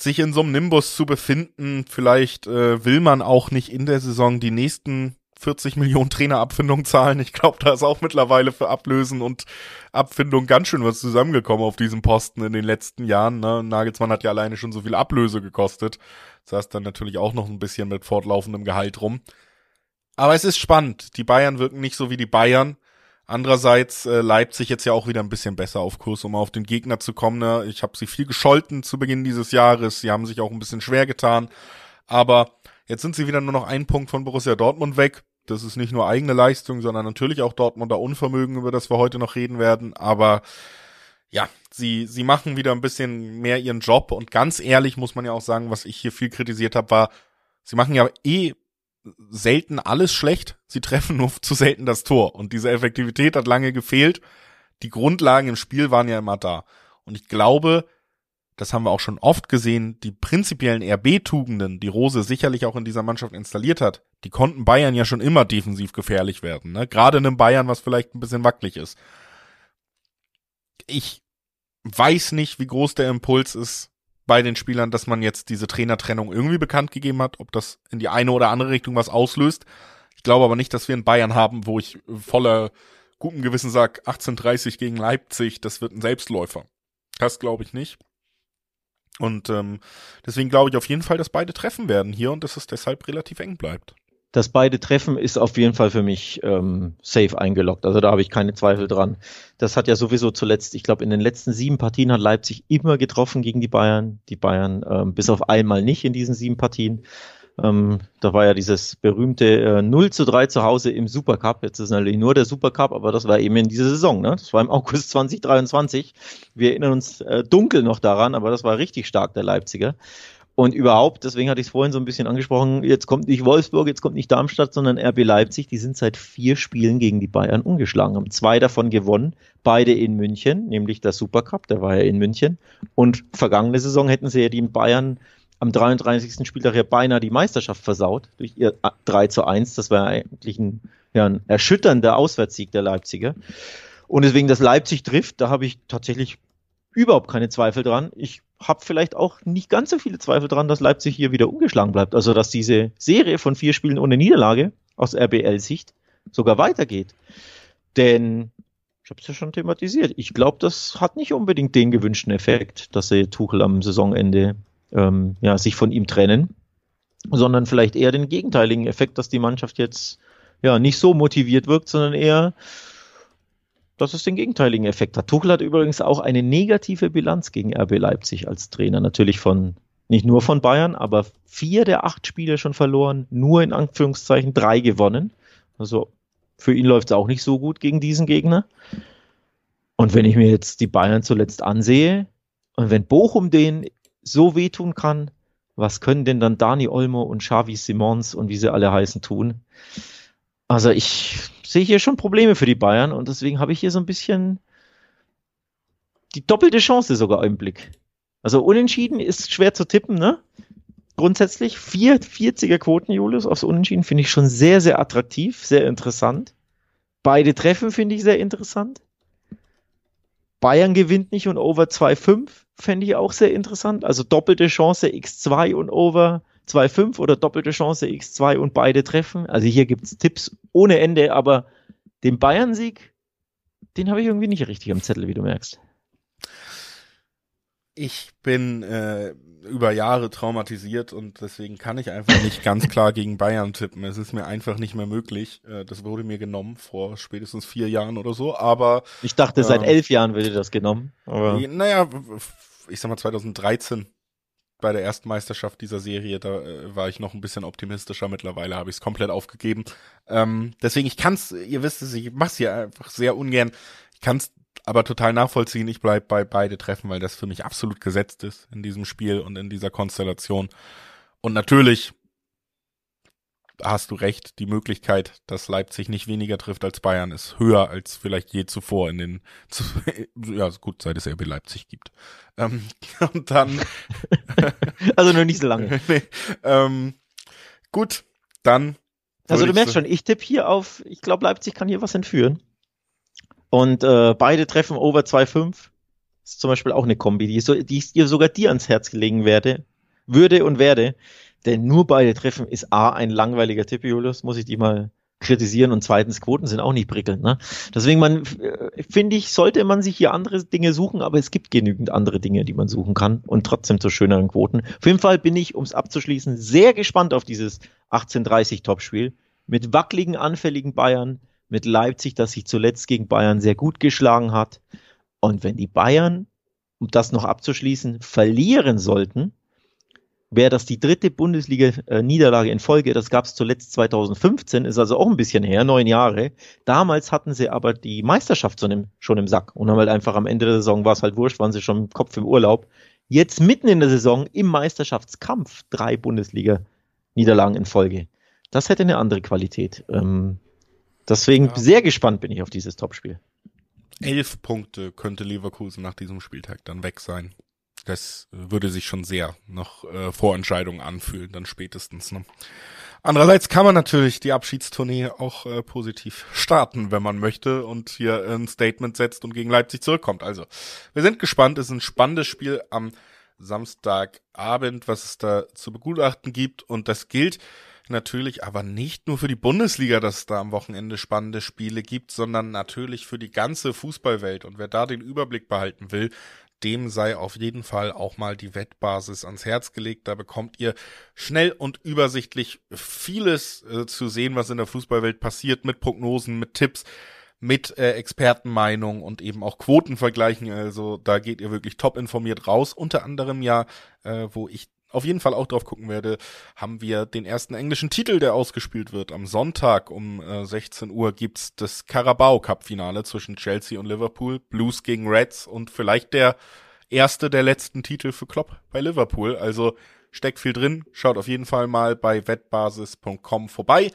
sich in so einem Nimbus zu befinden. Vielleicht äh, will man auch nicht in der Saison die nächsten 40 Millionen Trainerabfindung zahlen. Ich glaube, da ist auch mittlerweile für Ablösen und Abfindung ganz schön was zusammengekommen auf diesem Posten in den letzten Jahren. Ne? Nagelsmann hat ja alleine schon so viel Ablöse gekostet. Das heißt dann natürlich auch noch ein bisschen mit fortlaufendem Gehalt rum. Aber es ist spannend. Die Bayern wirken nicht so wie die Bayern. Andererseits äh, Leipzig jetzt ja auch wieder ein bisschen besser auf Kurs, um auf den Gegner zu kommen. Ne? Ich habe sie viel gescholten zu Beginn dieses Jahres. Sie haben sich auch ein bisschen schwer getan. Aber jetzt sind sie wieder nur noch ein Punkt von Borussia Dortmund weg. Das ist nicht nur eigene Leistung, sondern natürlich auch Dortmunder Unvermögen, über das wir heute noch reden werden. Aber ja, sie, sie machen wieder ein bisschen mehr ihren Job. Und ganz ehrlich muss man ja auch sagen, was ich hier viel kritisiert habe, war, sie machen ja eh selten alles schlecht. Sie treffen nur zu selten das Tor. Und diese Effektivität hat lange gefehlt. Die Grundlagen im Spiel waren ja immer da. Und ich glaube, das haben wir auch schon oft gesehen, die prinzipiellen RB-Tugenden, die Rose sicherlich auch in dieser Mannschaft installiert hat, die konnten Bayern ja schon immer defensiv gefährlich werden. Ne? Gerade in einem Bayern, was vielleicht ein bisschen wackelig ist. Ich weiß nicht, wie groß der Impuls ist bei den Spielern, dass man jetzt diese Trainertrennung irgendwie bekannt gegeben hat, ob das in die eine oder andere Richtung was auslöst. Ich glaube aber nicht, dass wir in Bayern haben, wo ich voller gutem Gewissen sage, 1830 gegen Leipzig, das wird ein Selbstläufer. Das glaube ich nicht. Und ähm, deswegen glaube ich auf jeden Fall, dass beide treffen werden hier und dass es deshalb relativ eng bleibt. Das beide treffen ist auf jeden Fall für mich ähm, safe eingeloggt. Also da habe ich keine Zweifel dran. Das hat ja sowieso zuletzt, ich glaube, in den letzten sieben Partien hat Leipzig immer getroffen gegen die Bayern. Die Bayern ähm, bis auf einmal nicht in diesen sieben Partien. Ähm, da war ja dieses berühmte äh, 0 zu 3 zu Hause im Supercup. Jetzt ist natürlich nur der Supercup, aber das war eben in dieser Saison. Ne? Das war im August 2023. Wir erinnern uns äh, dunkel noch daran, aber das war richtig stark, der Leipziger. Und überhaupt, deswegen hatte ich es vorhin so ein bisschen angesprochen, jetzt kommt nicht Wolfsburg, jetzt kommt nicht Darmstadt, sondern RB Leipzig. Die sind seit vier Spielen gegen die Bayern ungeschlagen, haben zwei davon gewonnen, beide in München, nämlich der Supercup, der war ja in München. Und vergangene Saison hätten sie ja die Bayern am 33. Spieltag ja beinahe die Meisterschaft versaut durch ihr 3 zu 1. Das war eigentlich ein, ja, ein erschütternder Auswärtssieg der Leipziger. Und deswegen, dass Leipzig trifft, da habe ich tatsächlich überhaupt keine Zweifel dran. Ich habe vielleicht auch nicht ganz so viele Zweifel dran, dass Leipzig hier wieder ungeschlagen bleibt. Also, dass diese Serie von vier Spielen ohne Niederlage aus RBL-Sicht sogar weitergeht. Denn ich habe es ja schon thematisiert. Ich glaube, das hat nicht unbedingt den gewünschten Effekt, dass sie Tuchel am Saisonende ähm, ja, sich von ihm trennen, sondern vielleicht eher den gegenteiligen Effekt, dass die Mannschaft jetzt ja nicht so motiviert wirkt, sondern eher, dass es den gegenteiligen Effekt hat. Tuchel hat übrigens auch eine negative Bilanz gegen RB Leipzig als Trainer, natürlich von nicht nur von Bayern, aber vier der acht Spiele schon verloren, nur in Anführungszeichen drei gewonnen. Also für ihn läuft es auch nicht so gut gegen diesen Gegner. Und wenn ich mir jetzt die Bayern zuletzt ansehe und wenn Bochum den so wehtun kann, was können denn dann Dani Olmo und Xavi Simons und wie sie alle heißen tun? Also ich sehe hier schon Probleme für die Bayern und deswegen habe ich hier so ein bisschen die doppelte Chance sogar im Blick. Also unentschieden ist schwer zu tippen, ne? Grundsätzlich vier 40er Quoten, Julius, aufs Unentschieden finde ich schon sehr, sehr attraktiv, sehr interessant. Beide Treffen finde ich sehr interessant. Bayern gewinnt nicht und Over 2,5 fände ich auch sehr interessant. Also doppelte Chance X2 und Over 2,5 oder doppelte Chance X2 und beide treffen. Also hier gibt es Tipps ohne Ende, aber den Bayern-Sieg, den habe ich irgendwie nicht richtig am Zettel, wie du merkst. ich bin äh, über Jahre traumatisiert und deswegen kann ich einfach nicht ganz klar gegen Bayern tippen. Es ist mir einfach nicht mehr möglich. Äh, das wurde mir genommen vor spätestens vier Jahren oder so, aber. Ich dachte, seit ähm, elf Jahren würde das genommen. Aber naja, ich sag mal 2013 bei der ersten Meisterschaft dieser Serie, da äh, war ich noch ein bisschen optimistischer. Mittlerweile habe ich es komplett aufgegeben. Ähm, deswegen, ich kann's, ihr wisst es, ich mach's hier einfach sehr ungern. Ich kann's aber total nachvollziehen. Ich bleib bei beide Treffen, weil das für mich absolut gesetzt ist in diesem Spiel und in dieser Konstellation. Und natürlich hast du recht, die Möglichkeit, dass Leipzig nicht weniger trifft als Bayern, ist höher als vielleicht je zuvor in den, ja gut, seit es RB Leipzig gibt. Ähm, und dann. also nur nicht so lange. nee, ähm, gut, dann. Also du merkst so, schon, ich tippe hier auf, ich glaube Leipzig kann hier was entführen. Und äh, beide treffen over 2,5. Ist zum Beispiel auch eine Kombi, die, so, die ich sogar dir ans Herz gelegen werde, würde und werde. Denn nur beide treffen ist A, ein langweiliger Tipp, Julius, muss ich die mal kritisieren und zweitens Quoten sind auch nicht prickelnd. Ne? Deswegen man äh, finde ich, sollte man sich hier andere Dinge suchen, aber es gibt genügend andere Dinge, die man suchen kann und trotzdem zu schöneren Quoten. Auf jeden Fall bin ich, um es abzuschließen, sehr gespannt auf dieses 18:30 Topspiel mit wackeligen, anfälligen Bayern, mit Leipzig, das sich zuletzt gegen Bayern sehr gut geschlagen hat. Und wenn die Bayern, um das noch abzuschließen, verlieren sollten, wäre das die dritte Bundesliga-Niederlage in Folge. Das gab es zuletzt 2015, ist also auch ein bisschen her, neun Jahre. Damals hatten sie aber die Meisterschaft schon im Sack und haben halt einfach am Ende der Saison, war es halt wurscht, waren sie schon im Kopf im Urlaub. Jetzt mitten in der Saison im Meisterschaftskampf drei Bundesliga-Niederlagen in Folge. Das hätte eine andere Qualität. Ähm, Deswegen ja. sehr gespannt bin ich auf dieses Topspiel. Elf Punkte könnte Leverkusen nach diesem Spieltag dann weg sein. Das würde sich schon sehr noch äh, Vorentscheidungen anfühlen, dann spätestens. Ne? Andererseits kann man natürlich die Abschiedstournee auch äh, positiv starten, wenn man möchte und hier ein Statement setzt und gegen Leipzig zurückkommt. Also, wir sind gespannt. Es ist ein spannendes Spiel am Samstagabend, was es da zu begutachten gibt. Und das gilt natürlich aber nicht nur für die Bundesliga, dass es da am Wochenende spannende Spiele gibt, sondern natürlich für die ganze Fußballwelt. Und wer da den Überblick behalten will, dem sei auf jeden Fall auch mal die Wettbasis ans Herz gelegt. Da bekommt ihr schnell und übersichtlich vieles äh, zu sehen, was in der Fußballwelt passiert, mit Prognosen, mit Tipps, mit äh, Expertenmeinung und eben auch Quotenvergleichen. Also da geht ihr wirklich top informiert raus. Unter anderem ja, äh, wo ich auf jeden Fall auch drauf gucken werde, haben wir den ersten englischen Titel, der ausgespielt wird. Am Sonntag um äh, 16 Uhr gibt's das Carabao Cup Finale zwischen Chelsea und Liverpool, Blues gegen Reds und vielleicht der erste der letzten Titel für Klopp bei Liverpool. Also steckt viel drin. Schaut auf jeden Fall mal bei wettbasis.com vorbei,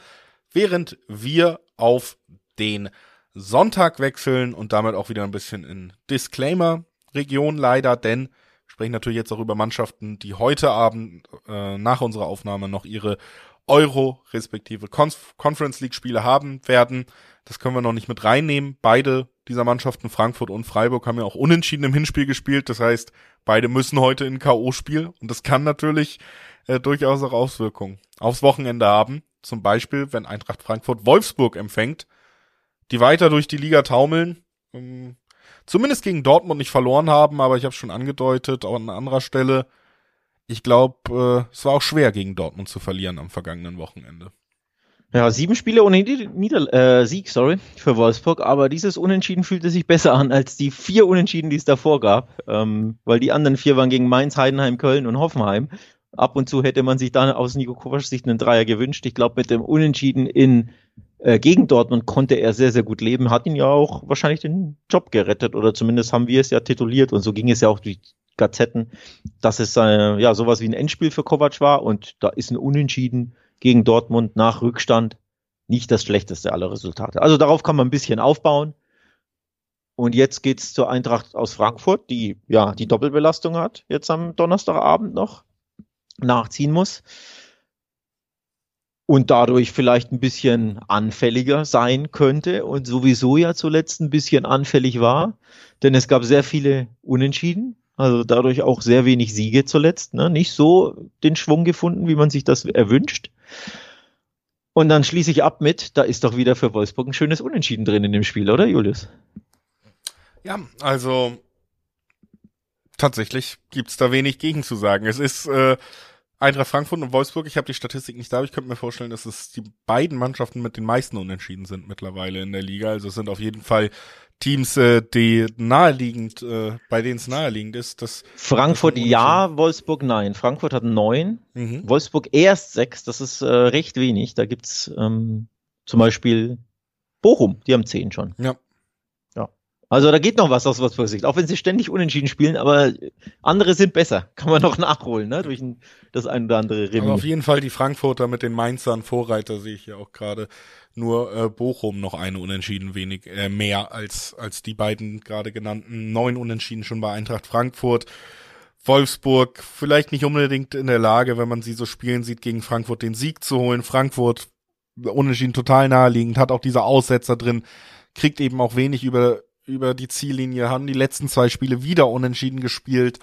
während wir auf den Sonntag wechseln und damit auch wieder ein bisschen in Disclaimer Region leider, denn sprechen natürlich jetzt auch über Mannschaften, die heute Abend äh, nach unserer Aufnahme noch ihre Euro respektive Conf Conference League Spiele haben werden. Das können wir noch nicht mit reinnehmen. Beide dieser Mannschaften, Frankfurt und Freiburg, haben ja auch unentschieden im Hinspiel gespielt. Das heißt, beide müssen heute in K.O.-Spiel und das kann natürlich äh, durchaus auch Auswirkungen aufs Wochenende haben. Zum Beispiel, wenn Eintracht Frankfurt Wolfsburg empfängt, die weiter durch die Liga taumeln. Ähm, zumindest gegen Dortmund nicht verloren haben, aber ich habe schon angedeutet, auch an anderer Stelle, ich glaube, äh, es war auch schwer gegen Dortmund zu verlieren am vergangenen Wochenende. Ja, sieben Spiele ohne Nieder äh, Sieg, sorry, für Wolfsburg, aber dieses Unentschieden fühlte sich besser an als die vier Unentschieden, die es davor gab, ähm, weil die anderen vier waren gegen Mainz, Heidenheim, Köln und Hoffenheim. Ab und zu hätte man sich da aus Nico Kovacs Sicht einen Dreier gewünscht. Ich glaube, mit dem Unentschieden in äh, gegen Dortmund konnte er sehr, sehr gut leben, hat ihn ja auch wahrscheinlich den Job gerettet oder zumindest haben wir es ja tituliert und so ging es ja auch durch Gazetten, dass es äh, ja sowas wie ein Endspiel für Kovac war und da ist ein Unentschieden gegen Dortmund nach Rückstand nicht das schlechteste aller Resultate. Also darauf kann man ein bisschen aufbauen. Und jetzt geht's zur Eintracht aus Frankfurt, die ja die Doppelbelastung hat, jetzt am Donnerstagabend noch nachziehen muss und dadurch vielleicht ein bisschen anfälliger sein könnte und sowieso ja zuletzt ein bisschen anfällig war, denn es gab sehr viele Unentschieden, also dadurch auch sehr wenig Siege zuletzt, ne? nicht so den Schwung gefunden, wie man sich das erwünscht. Und dann schließe ich ab mit, da ist doch wieder für Wolfsburg ein schönes Unentschieden drin in dem Spiel, oder Julius? Ja, also Tatsächlich gibt's da wenig gegen zu sagen. Es ist äh, Eintracht Frankfurt und Wolfsburg. Ich habe die Statistik nicht da, aber ich könnte mir vorstellen, dass es die beiden Mannschaften mit den meisten Unentschieden sind mittlerweile in der Liga. Also es sind auf jeden Fall Teams, äh, die naheliegend, äh, bei denen es naheliegend ist. Dass, Frankfurt dass ja, Wolfsburg nein. Frankfurt hat neun, Mhm. Wolfsburg erst sechs, das ist äh, recht wenig. Da gibt's ähm, zum Beispiel Bochum, die haben zehn schon. Ja. Also da geht noch was aus Wolfsburger Sicht, auch wenn sie ständig unentschieden spielen, aber andere sind besser. Kann man noch nachholen, ne? Durch ein, das ein oder andere Aber auf Remis. jeden Fall die Frankfurter mit den Mainzern Vorreiter sehe ich ja auch gerade. Nur äh, Bochum noch eine Unentschieden wenig äh, mehr als als die beiden gerade genannten neun Unentschieden schon bei Eintracht Frankfurt. Wolfsburg vielleicht nicht unbedingt in der Lage, wenn man sie so spielen sieht, gegen Frankfurt den Sieg zu holen. Frankfurt unentschieden total naheliegend, hat auch diese Aussetzer drin, kriegt eben auch wenig über über die Ziellinie, haben die letzten zwei Spiele wieder unentschieden gespielt,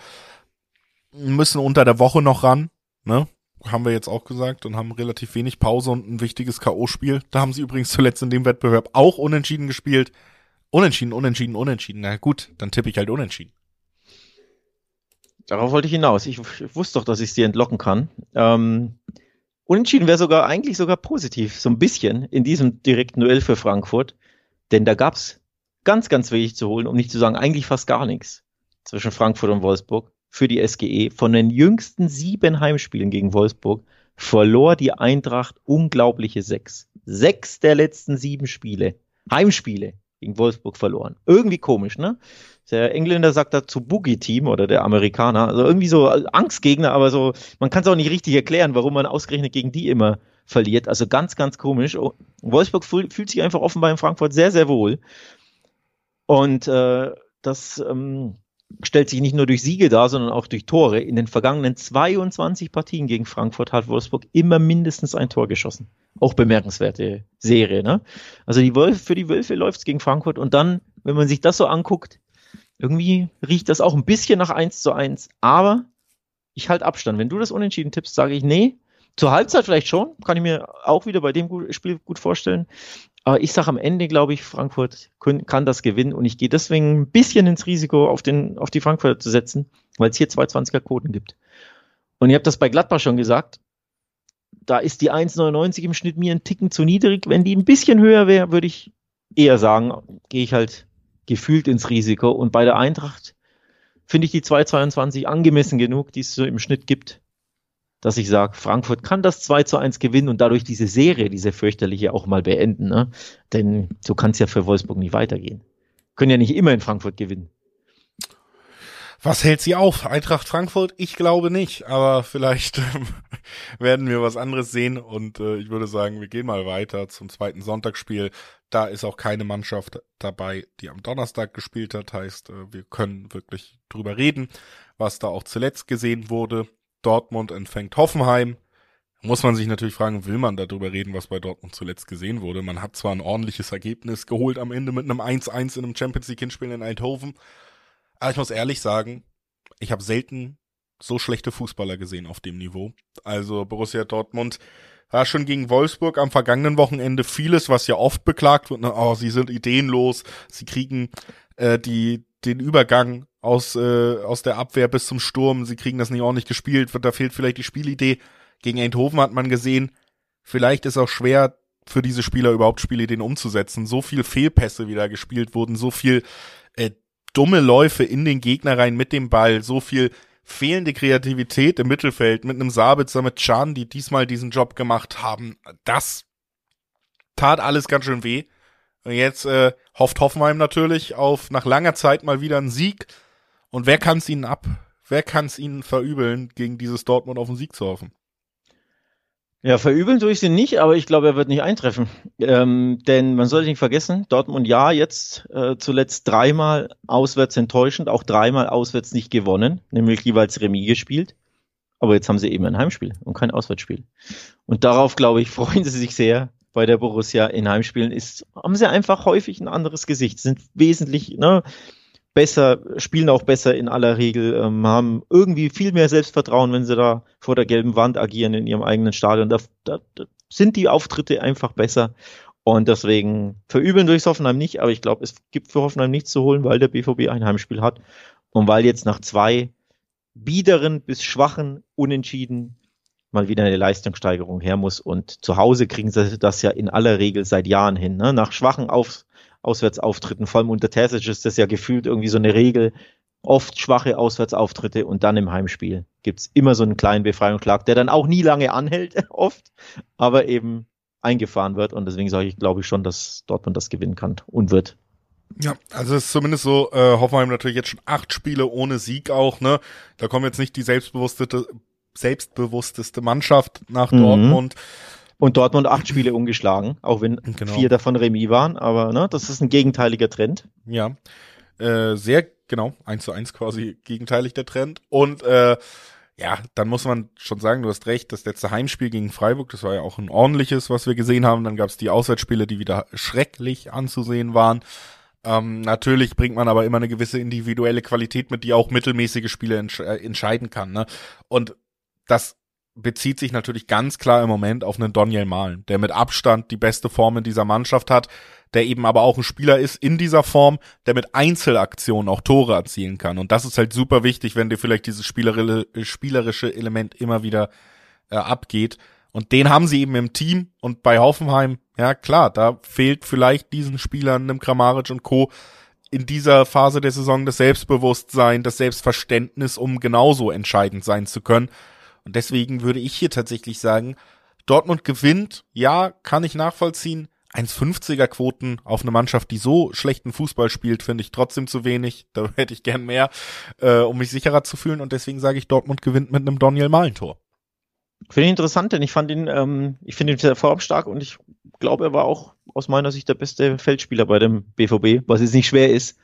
müssen unter der Woche noch ran, ne? Haben wir jetzt auch gesagt und haben relativ wenig Pause und ein wichtiges K.O.-Spiel. Da haben sie übrigens zuletzt in dem Wettbewerb auch unentschieden gespielt. Unentschieden, unentschieden, unentschieden. Na gut, dann tippe ich halt unentschieden. Darauf wollte ich hinaus. Ich, ich wusste doch, dass ich sie entlocken kann. Ähm, unentschieden wäre sogar eigentlich sogar positiv, so ein bisschen in diesem direkten Duell für Frankfurt, denn da gab's ganz, ganz wenig zu holen, um nicht zu sagen eigentlich fast gar nichts zwischen Frankfurt und Wolfsburg für die SGE. Von den jüngsten sieben Heimspielen gegen Wolfsburg verlor die Eintracht unglaubliche sechs. Sechs der letzten sieben Spiele, Heimspiele gegen Wolfsburg verloren. Irgendwie komisch, ne? Der Engländer sagt dazu Boogie-Team oder der Amerikaner. Also irgendwie so Angstgegner, aber so, man kann es auch nicht richtig erklären, warum man ausgerechnet gegen die immer verliert. Also ganz, ganz komisch. Wolfsburg fühl, fühlt sich einfach offenbar in Frankfurt sehr, sehr wohl. Und äh, das ähm, stellt sich nicht nur durch Siege dar, sondern auch durch Tore. In den vergangenen 22 Partien gegen Frankfurt hat Wolfsburg immer mindestens ein Tor geschossen. Auch bemerkenswerte Serie. Ne? Also die Wolf, für die Wölfe läuft's gegen Frankfurt. Und dann, wenn man sich das so anguckt, irgendwie riecht das auch ein bisschen nach 1 zu 1. Aber ich halte Abstand. Wenn du das unentschieden tippst, sage ich nee. Zur Halbzeit vielleicht schon. Kann ich mir auch wieder bei dem Spiel gut vorstellen. Aber ich sage am Ende, glaube ich, Frankfurt kann das gewinnen und ich gehe deswegen ein bisschen ins Risiko, auf, den, auf die Frankfurter zu setzen, weil es hier 220er Quoten gibt. Und ihr habt das bei Gladbach schon gesagt. Da ist die 1,99 im Schnitt mir ein Ticken zu niedrig. Wenn die ein bisschen höher wäre, würde ich eher sagen, gehe ich halt gefühlt ins Risiko. Und bei der Eintracht finde ich die 2,22 angemessen genug, die es so im Schnitt gibt, dass ich sage, Frankfurt kann das 2 zu 1 gewinnen und dadurch diese Serie, diese fürchterliche, auch mal beenden. Ne? Denn so kann es ja für Wolfsburg nicht weitergehen. Können ja nicht immer in Frankfurt gewinnen. Was hält sie auf? Eintracht Frankfurt? Ich glaube nicht, aber vielleicht ähm, werden wir was anderes sehen und äh, ich würde sagen, wir gehen mal weiter zum zweiten Sonntagsspiel. Da ist auch keine Mannschaft dabei, die am Donnerstag gespielt hat, heißt, äh, wir können wirklich drüber reden, was da auch zuletzt gesehen wurde. Dortmund empfängt Hoffenheim. Muss man sich natürlich fragen, will man darüber reden, was bei Dortmund zuletzt gesehen wurde? Man hat zwar ein ordentliches Ergebnis geholt am Ende mit einem 1-1 in einem Champions League Hinspiel in Eindhoven, aber ich muss ehrlich sagen, ich habe selten so schlechte Fußballer gesehen auf dem Niveau. Also Borussia Dortmund war schon gegen Wolfsburg am vergangenen Wochenende vieles, was ja oft beklagt wird. Ne? Oh, sie sind ideenlos, sie kriegen äh, die den Übergang aus äh, aus der Abwehr bis zum Sturm, sie kriegen das nicht ordentlich gespielt, da fehlt vielleicht die Spielidee. Gegen Eindhoven hat man gesehen, vielleicht ist auch schwer für diese Spieler überhaupt Spielideen umzusetzen. So viel Fehlpässe wieder gespielt wurden, so viel äh, dumme Läufe in den Gegner rein mit dem Ball, so viel fehlende Kreativität im Mittelfeld mit einem Sabitzer, mit Can, die diesmal diesen Job gemacht haben. Das tat alles ganz schön weh. Und jetzt äh, hofft Hoffenheim natürlich auf nach langer Zeit mal wieder einen Sieg. Und wer kann es ihnen ab? Wer kann es ihnen verübeln, gegen dieses Dortmund auf den Sieg zu hoffen? Ja, verübeln tue ich sie nicht, aber ich glaube, er wird nicht eintreffen. Ähm, denn man sollte nicht vergessen, Dortmund ja jetzt äh, zuletzt dreimal auswärts enttäuschend, auch dreimal auswärts nicht gewonnen, nämlich jeweils Remis gespielt. Aber jetzt haben sie eben ein Heimspiel und kein Auswärtsspiel. Und darauf, glaube ich, freuen sie sich sehr bei der Borussia in Heimspielen. Ist, haben sie einfach häufig ein anderes Gesicht, sind wesentlich, ne, besser, spielen auch besser in aller Regel, ähm, haben irgendwie viel mehr Selbstvertrauen, wenn sie da vor der gelben Wand agieren in ihrem eigenen Stadion. Da, da, da sind die Auftritte einfach besser. Und deswegen verübeln durchs Hoffenheim nicht, aber ich glaube, es gibt für Hoffenheim nichts zu holen, weil der BVB ein Heimspiel hat. und weil jetzt nach zwei biederen bis schwachen Unentschieden mal wieder eine Leistungssteigerung her muss. Und zu Hause kriegen sie das ja in aller Regel seit Jahren hin. Ne? Nach schwachen Auf Auswärtsauftritten, vor allem unter Terzic ist das ja gefühlt irgendwie so eine Regel. Oft schwache Auswärtsauftritte und dann im Heimspiel gibt's immer so einen kleinen Befreiungsschlag, der dann auch nie lange anhält, oft, aber eben eingefahren wird. Und deswegen sage ich, glaube ich schon, dass Dortmund das gewinnen kann und wird. Ja, also es ist zumindest so, äh, Hoffenheim natürlich jetzt schon acht Spiele ohne Sieg auch, ne? Da kommen jetzt nicht die selbstbewusste, selbstbewussteste Mannschaft nach mhm. Dortmund. Und Dortmund acht Spiele ungeschlagen, auch wenn genau. vier davon Remis waren, aber ne, das ist ein gegenteiliger Trend. Ja, äh, sehr genau, eins zu eins quasi gegenteilig der Trend. Und äh, ja, dann muss man schon sagen, du hast recht, das letzte Heimspiel gegen Freiburg, das war ja auch ein ordentliches, was wir gesehen haben. Dann gab es die Auswärtsspiele, die wieder schrecklich anzusehen waren. Ähm, natürlich bringt man aber immer eine gewisse individuelle Qualität mit, die auch mittelmäßige Spiele entsch äh, entscheiden kann. Ne? Und das bezieht sich natürlich ganz klar im Moment auf einen Daniel Mahlen, der mit Abstand die beste Form in dieser Mannschaft hat, der eben aber auch ein Spieler ist in dieser Form, der mit Einzelaktionen auch Tore erzielen kann. Und das ist halt super wichtig, wenn dir vielleicht dieses spielerische Element immer wieder äh, abgeht. Und den haben sie eben im Team und bei Hoffenheim, ja klar, da fehlt vielleicht diesen Spielern, einem Kramaric und Co. in dieser Phase der Saison das Selbstbewusstsein, das Selbstverständnis, um genauso entscheidend sein zu können. Und deswegen würde ich hier tatsächlich sagen, Dortmund gewinnt, ja, kann ich nachvollziehen. 1,50er Quoten auf eine Mannschaft, die so schlechten Fußball spielt, finde ich trotzdem zu wenig. Da hätte ich gern mehr, äh, um mich sicherer zu fühlen. Und deswegen sage ich, Dortmund gewinnt mit einem Daniel Malentor. Finde ich interessant, denn ich fand ihn, ähm, ich finde ihn sehr formstark und ich glaube, er war auch aus meiner Sicht der beste Feldspieler bei dem BVB, was jetzt nicht schwer ist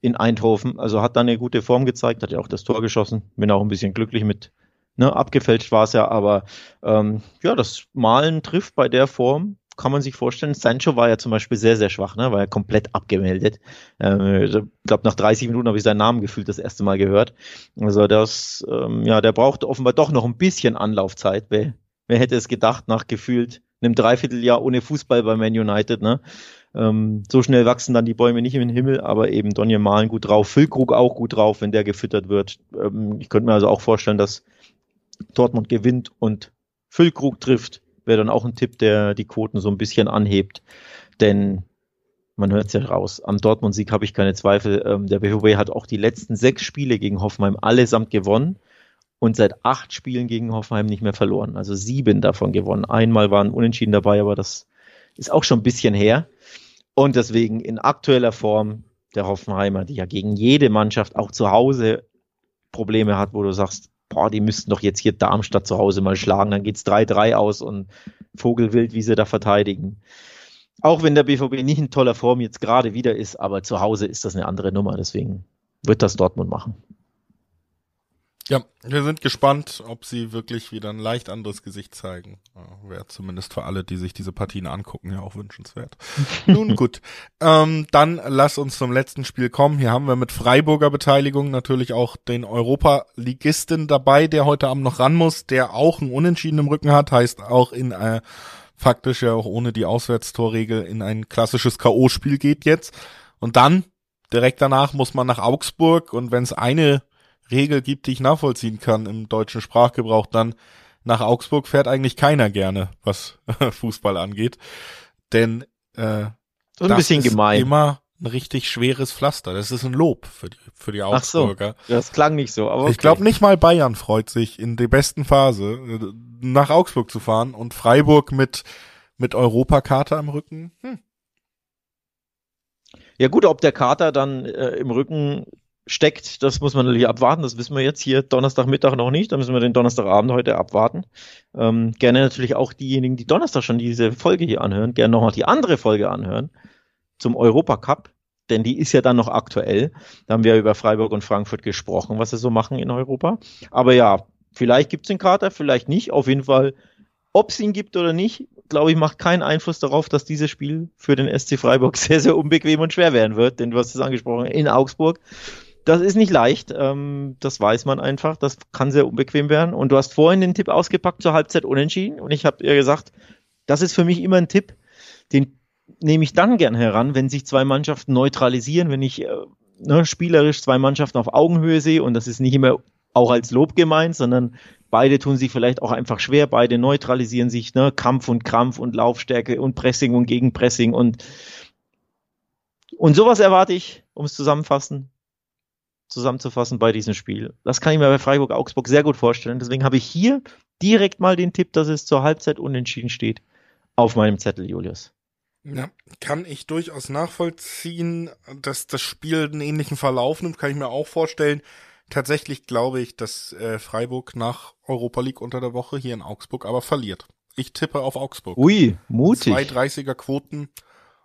in Eindhoven. Also hat da eine gute Form gezeigt, hat ja auch das Tor geschossen. Bin auch ein bisschen glücklich mit, ne, abgefälscht war es ja, aber ähm, ja, das Malen trifft bei der Form kann man sich vorstellen. Sancho war ja zum Beispiel sehr, sehr schwach, ne? war ja komplett abgemeldet. Ähm, ich glaube, nach 30 Minuten habe ich seinen Namen gefühlt das erste Mal gehört. Also das, ähm, ja, der braucht offenbar doch noch ein bisschen Anlaufzeit. Wer, wer hätte es gedacht, nach gefühlt einem Dreivierteljahr ohne Fußball bei Man United, ne? Ähm, so schnell wachsen dann die Bäume nicht im Himmel, aber eben Donny Malen gut drauf, Füllkrug auch gut drauf, wenn der gefüttert wird. Ähm, ich könnte mir also auch vorstellen, dass Dortmund gewinnt und Füllkrug trifft wäre dann auch ein Tipp, der die Quoten so ein bisschen anhebt. Denn man hört es ja raus. Am Dortmund-Sieg habe ich keine Zweifel. Ähm, der BVB hat auch die letzten sechs Spiele gegen Hoffenheim allesamt gewonnen und seit acht Spielen gegen Hoffenheim nicht mehr verloren. Also sieben davon gewonnen. Einmal waren Unentschieden dabei, aber das ist auch schon ein bisschen her. Und deswegen in aktueller Form der Hoffenheimer, die ja gegen jede Mannschaft auch zu Hause Probleme hat, wo du sagst, boah, die müssten doch jetzt hier Darmstadt zu Hause mal schlagen, dann geht's 3-3 aus und Vogelwild, wie sie da verteidigen. Auch wenn der BVB nicht in toller Form jetzt gerade wieder ist, aber zu Hause ist das eine andere Nummer, deswegen wird das Dortmund machen. Ja, wir sind gespannt, ob sie wirklich wieder ein leicht anderes Gesicht zeigen. Wäre zumindest für alle, die sich diese Partien angucken, ja auch wünschenswert. Nun gut, ähm, dann lass uns zum letzten Spiel kommen. Hier haben wir mit Freiburger Beteiligung natürlich auch den Europa-Ligisten dabei, der heute Abend noch ran muss, der auch einen Unentschieden im Rücken hat, heißt auch in äh, faktisch ja auch ohne die Auswärtstorregel in ein klassisches K.O.-Spiel geht jetzt. Und dann direkt danach muss man nach Augsburg und wenn es eine Regel gibt, die ich nachvollziehen kann im deutschen Sprachgebrauch, dann nach Augsburg fährt eigentlich keiner gerne, was Fußball angeht. Denn äh, das, ein bisschen ist gemein. immer ein richtig schweres Pflaster. Das ist ein Lob für die, für die Augsburger. Ach so, das klang nicht so. Aber okay. Ich glaube nicht mal Bayern freut sich in der besten Phase äh, nach Augsburg zu fahren und Freiburg mit mit Europakater im Rücken. Hm. Ja gut, ob der Kater dann äh, im Rücken steckt, das muss man natürlich abwarten. Das wissen wir jetzt hier Donnerstagmittag noch nicht. Da müssen wir den Donnerstagabend heute abwarten. Ähm, gerne natürlich auch diejenigen, die Donnerstag schon diese Folge hier anhören, gerne nochmal die andere Folge anhören zum Europacup, denn die ist ja dann noch aktuell. Da haben wir über Freiburg und Frankfurt gesprochen, was sie so machen in Europa. Aber ja, vielleicht gibt es den Kater, vielleicht nicht. Auf jeden Fall, ob es ihn gibt oder nicht, glaube ich, macht keinen Einfluss darauf, dass dieses Spiel für den SC Freiburg sehr, sehr unbequem und schwer werden wird. Denn du hast es angesprochen, in Augsburg das ist nicht leicht, ähm, das weiß man einfach, das kann sehr unbequem werden. Und du hast vorhin den Tipp ausgepackt zur Halbzeit unentschieden. Und ich habe ihr gesagt, das ist für mich immer ein Tipp, den nehme ich dann gern heran, wenn sich zwei Mannschaften neutralisieren, wenn ich äh, ne, spielerisch zwei Mannschaften auf Augenhöhe sehe. Und das ist nicht immer auch als Lob gemeint, sondern beide tun sich vielleicht auch einfach schwer, beide neutralisieren sich, ne, Kampf und Krampf und Laufstärke und Pressing und Gegenpressing. Und und sowas erwarte ich, um es zusammenfassen, zusammenzufassen bei diesem Spiel. Das kann ich mir bei Freiburg Augsburg sehr gut vorstellen. Deswegen habe ich hier direkt mal den Tipp, dass es zur Halbzeit unentschieden steht, auf meinem Zettel, Julius. Ja, kann ich durchaus nachvollziehen, dass das Spiel einen ähnlichen Verlauf nimmt, kann ich mir auch vorstellen. Tatsächlich glaube ich, dass äh, Freiburg nach Europa League unter der Woche hier in Augsburg aber verliert. Ich tippe auf Augsburg. Ui, mutig. Zwei 30er Quoten.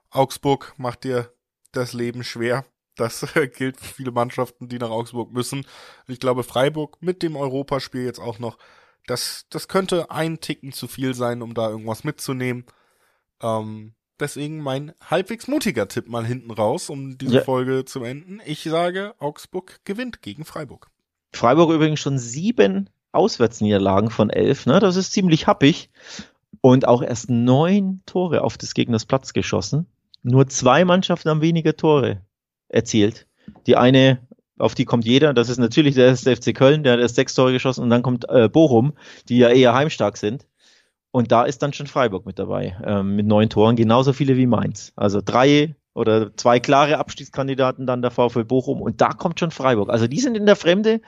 Augsburg macht dir das Leben schwer. Das gilt für viele Mannschaften, die nach Augsburg müssen. Ich glaube, Freiburg mit dem Europaspiel jetzt auch noch, das, das könnte ein Ticken zu viel sein, um da irgendwas mitzunehmen. Ähm, deswegen mein halbwegs mutiger Tipp mal hinten raus, um diese ja. Folge zu enden. Ich sage, Augsburg gewinnt gegen Freiburg. Freiburg übrigens schon sieben Auswärtsniederlagen von elf, ne? Das ist ziemlich happig. Und auch erst neun Tore auf des Gegners Platz geschossen. Nur zwei Mannschaften haben weniger Tore erzielt. Die eine, auf die kommt jeder, das ist natürlich der FC Köln, der hat erst sechs Tore geschossen und dann kommt äh, Bochum, die ja eher heimstark sind. Und da ist dann schon Freiburg mit dabei, ähm, mit neun Toren, genauso viele wie Mainz. Also drei oder zwei klare Abstiegskandidaten dann der VfL Bochum und da kommt schon Freiburg. Also die sind in der Fremde,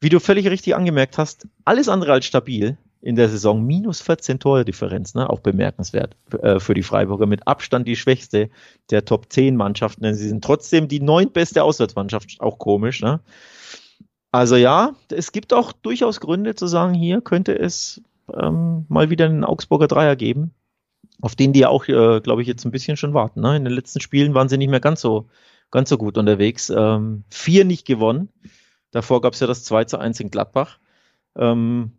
wie du völlig richtig angemerkt hast, alles andere als stabil in der Saison. Minus 14 Tore-Differenz, ne? auch bemerkenswert äh, für die Freiburger. Mit Abstand die schwächste der Top 10 Mannschaften, denn sie sind trotzdem die neuntbeste Auswärtsmannschaft, auch komisch. Ne? Also ja, es gibt auch durchaus Gründe zu sagen, hier könnte es ähm, mal wieder einen Augsburger Dreier geben, auf den die ja auch, äh, glaube ich, jetzt ein bisschen schon warten. Ne? In den letzten Spielen waren sie nicht mehr ganz so, ganz so gut unterwegs. Ähm, vier nicht gewonnen. Davor gab es ja das 2 zu 1 in Gladbach. Ähm,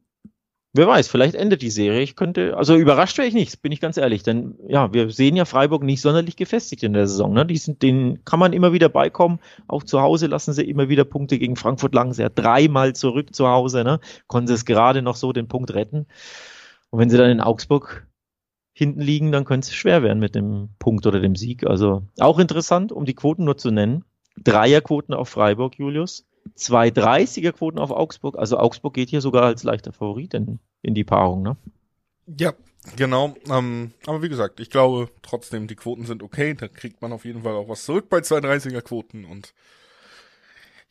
wer weiß, vielleicht endet die Serie. Ich könnte, also überrascht wäre ich nicht, bin ich ganz ehrlich. Denn ja, wir sehen ja Freiburg nicht sonderlich gefestigt in der Saison. Ne? Die sind, denen kann man immer wieder beikommen. Auch zu Hause lassen sie immer wieder Punkte gegen Frankfurt lang. Sie hat dreimal zurück zu Hause, ne? Konnten sie es gerade noch so den Punkt retten. Und wenn sie dann in Augsburg hinten liegen, dann könnte es schwer werden mit dem Punkt oder dem Sieg. Also auch interessant, um die Quoten nur zu nennen. Dreierquoten auf Freiburg, Julius. Zwei 30er Quoten auf Augsburg. Also Augsburg geht hier sogar als leichter Favorit in, in die Paarung, ne? Ja, genau. Ähm, aber wie gesagt, ich glaube trotzdem, die Quoten sind okay. Da kriegt man auf jeden Fall auch was zurück bei zwei 30er Quoten. Und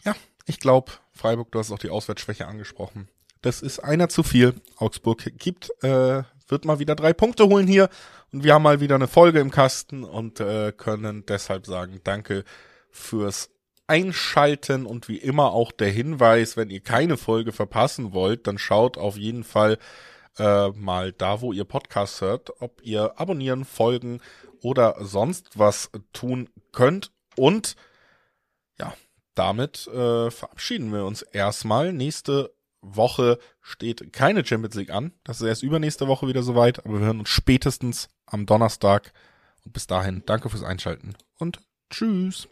ja, ich glaube, Freiburg, du hast auch die Auswärtsschwäche angesprochen. Das ist einer zu viel. Augsburg gibt, äh, wird mal wieder drei Punkte holen hier. Und wir haben mal wieder eine Folge im Kasten und äh, können deshalb sagen, danke fürs Einschalten und wie immer auch der Hinweis, wenn ihr keine Folge verpassen wollt, dann schaut auf jeden Fall äh, mal da, wo ihr Podcast hört, ob ihr abonnieren, folgen oder sonst was tun könnt. Und ja, damit äh, verabschieden wir uns erstmal. Nächste Woche steht keine Champions League an. Das ist erst übernächste Woche wieder soweit, aber wir hören uns spätestens am Donnerstag. Und bis dahin, danke fürs Einschalten und tschüss.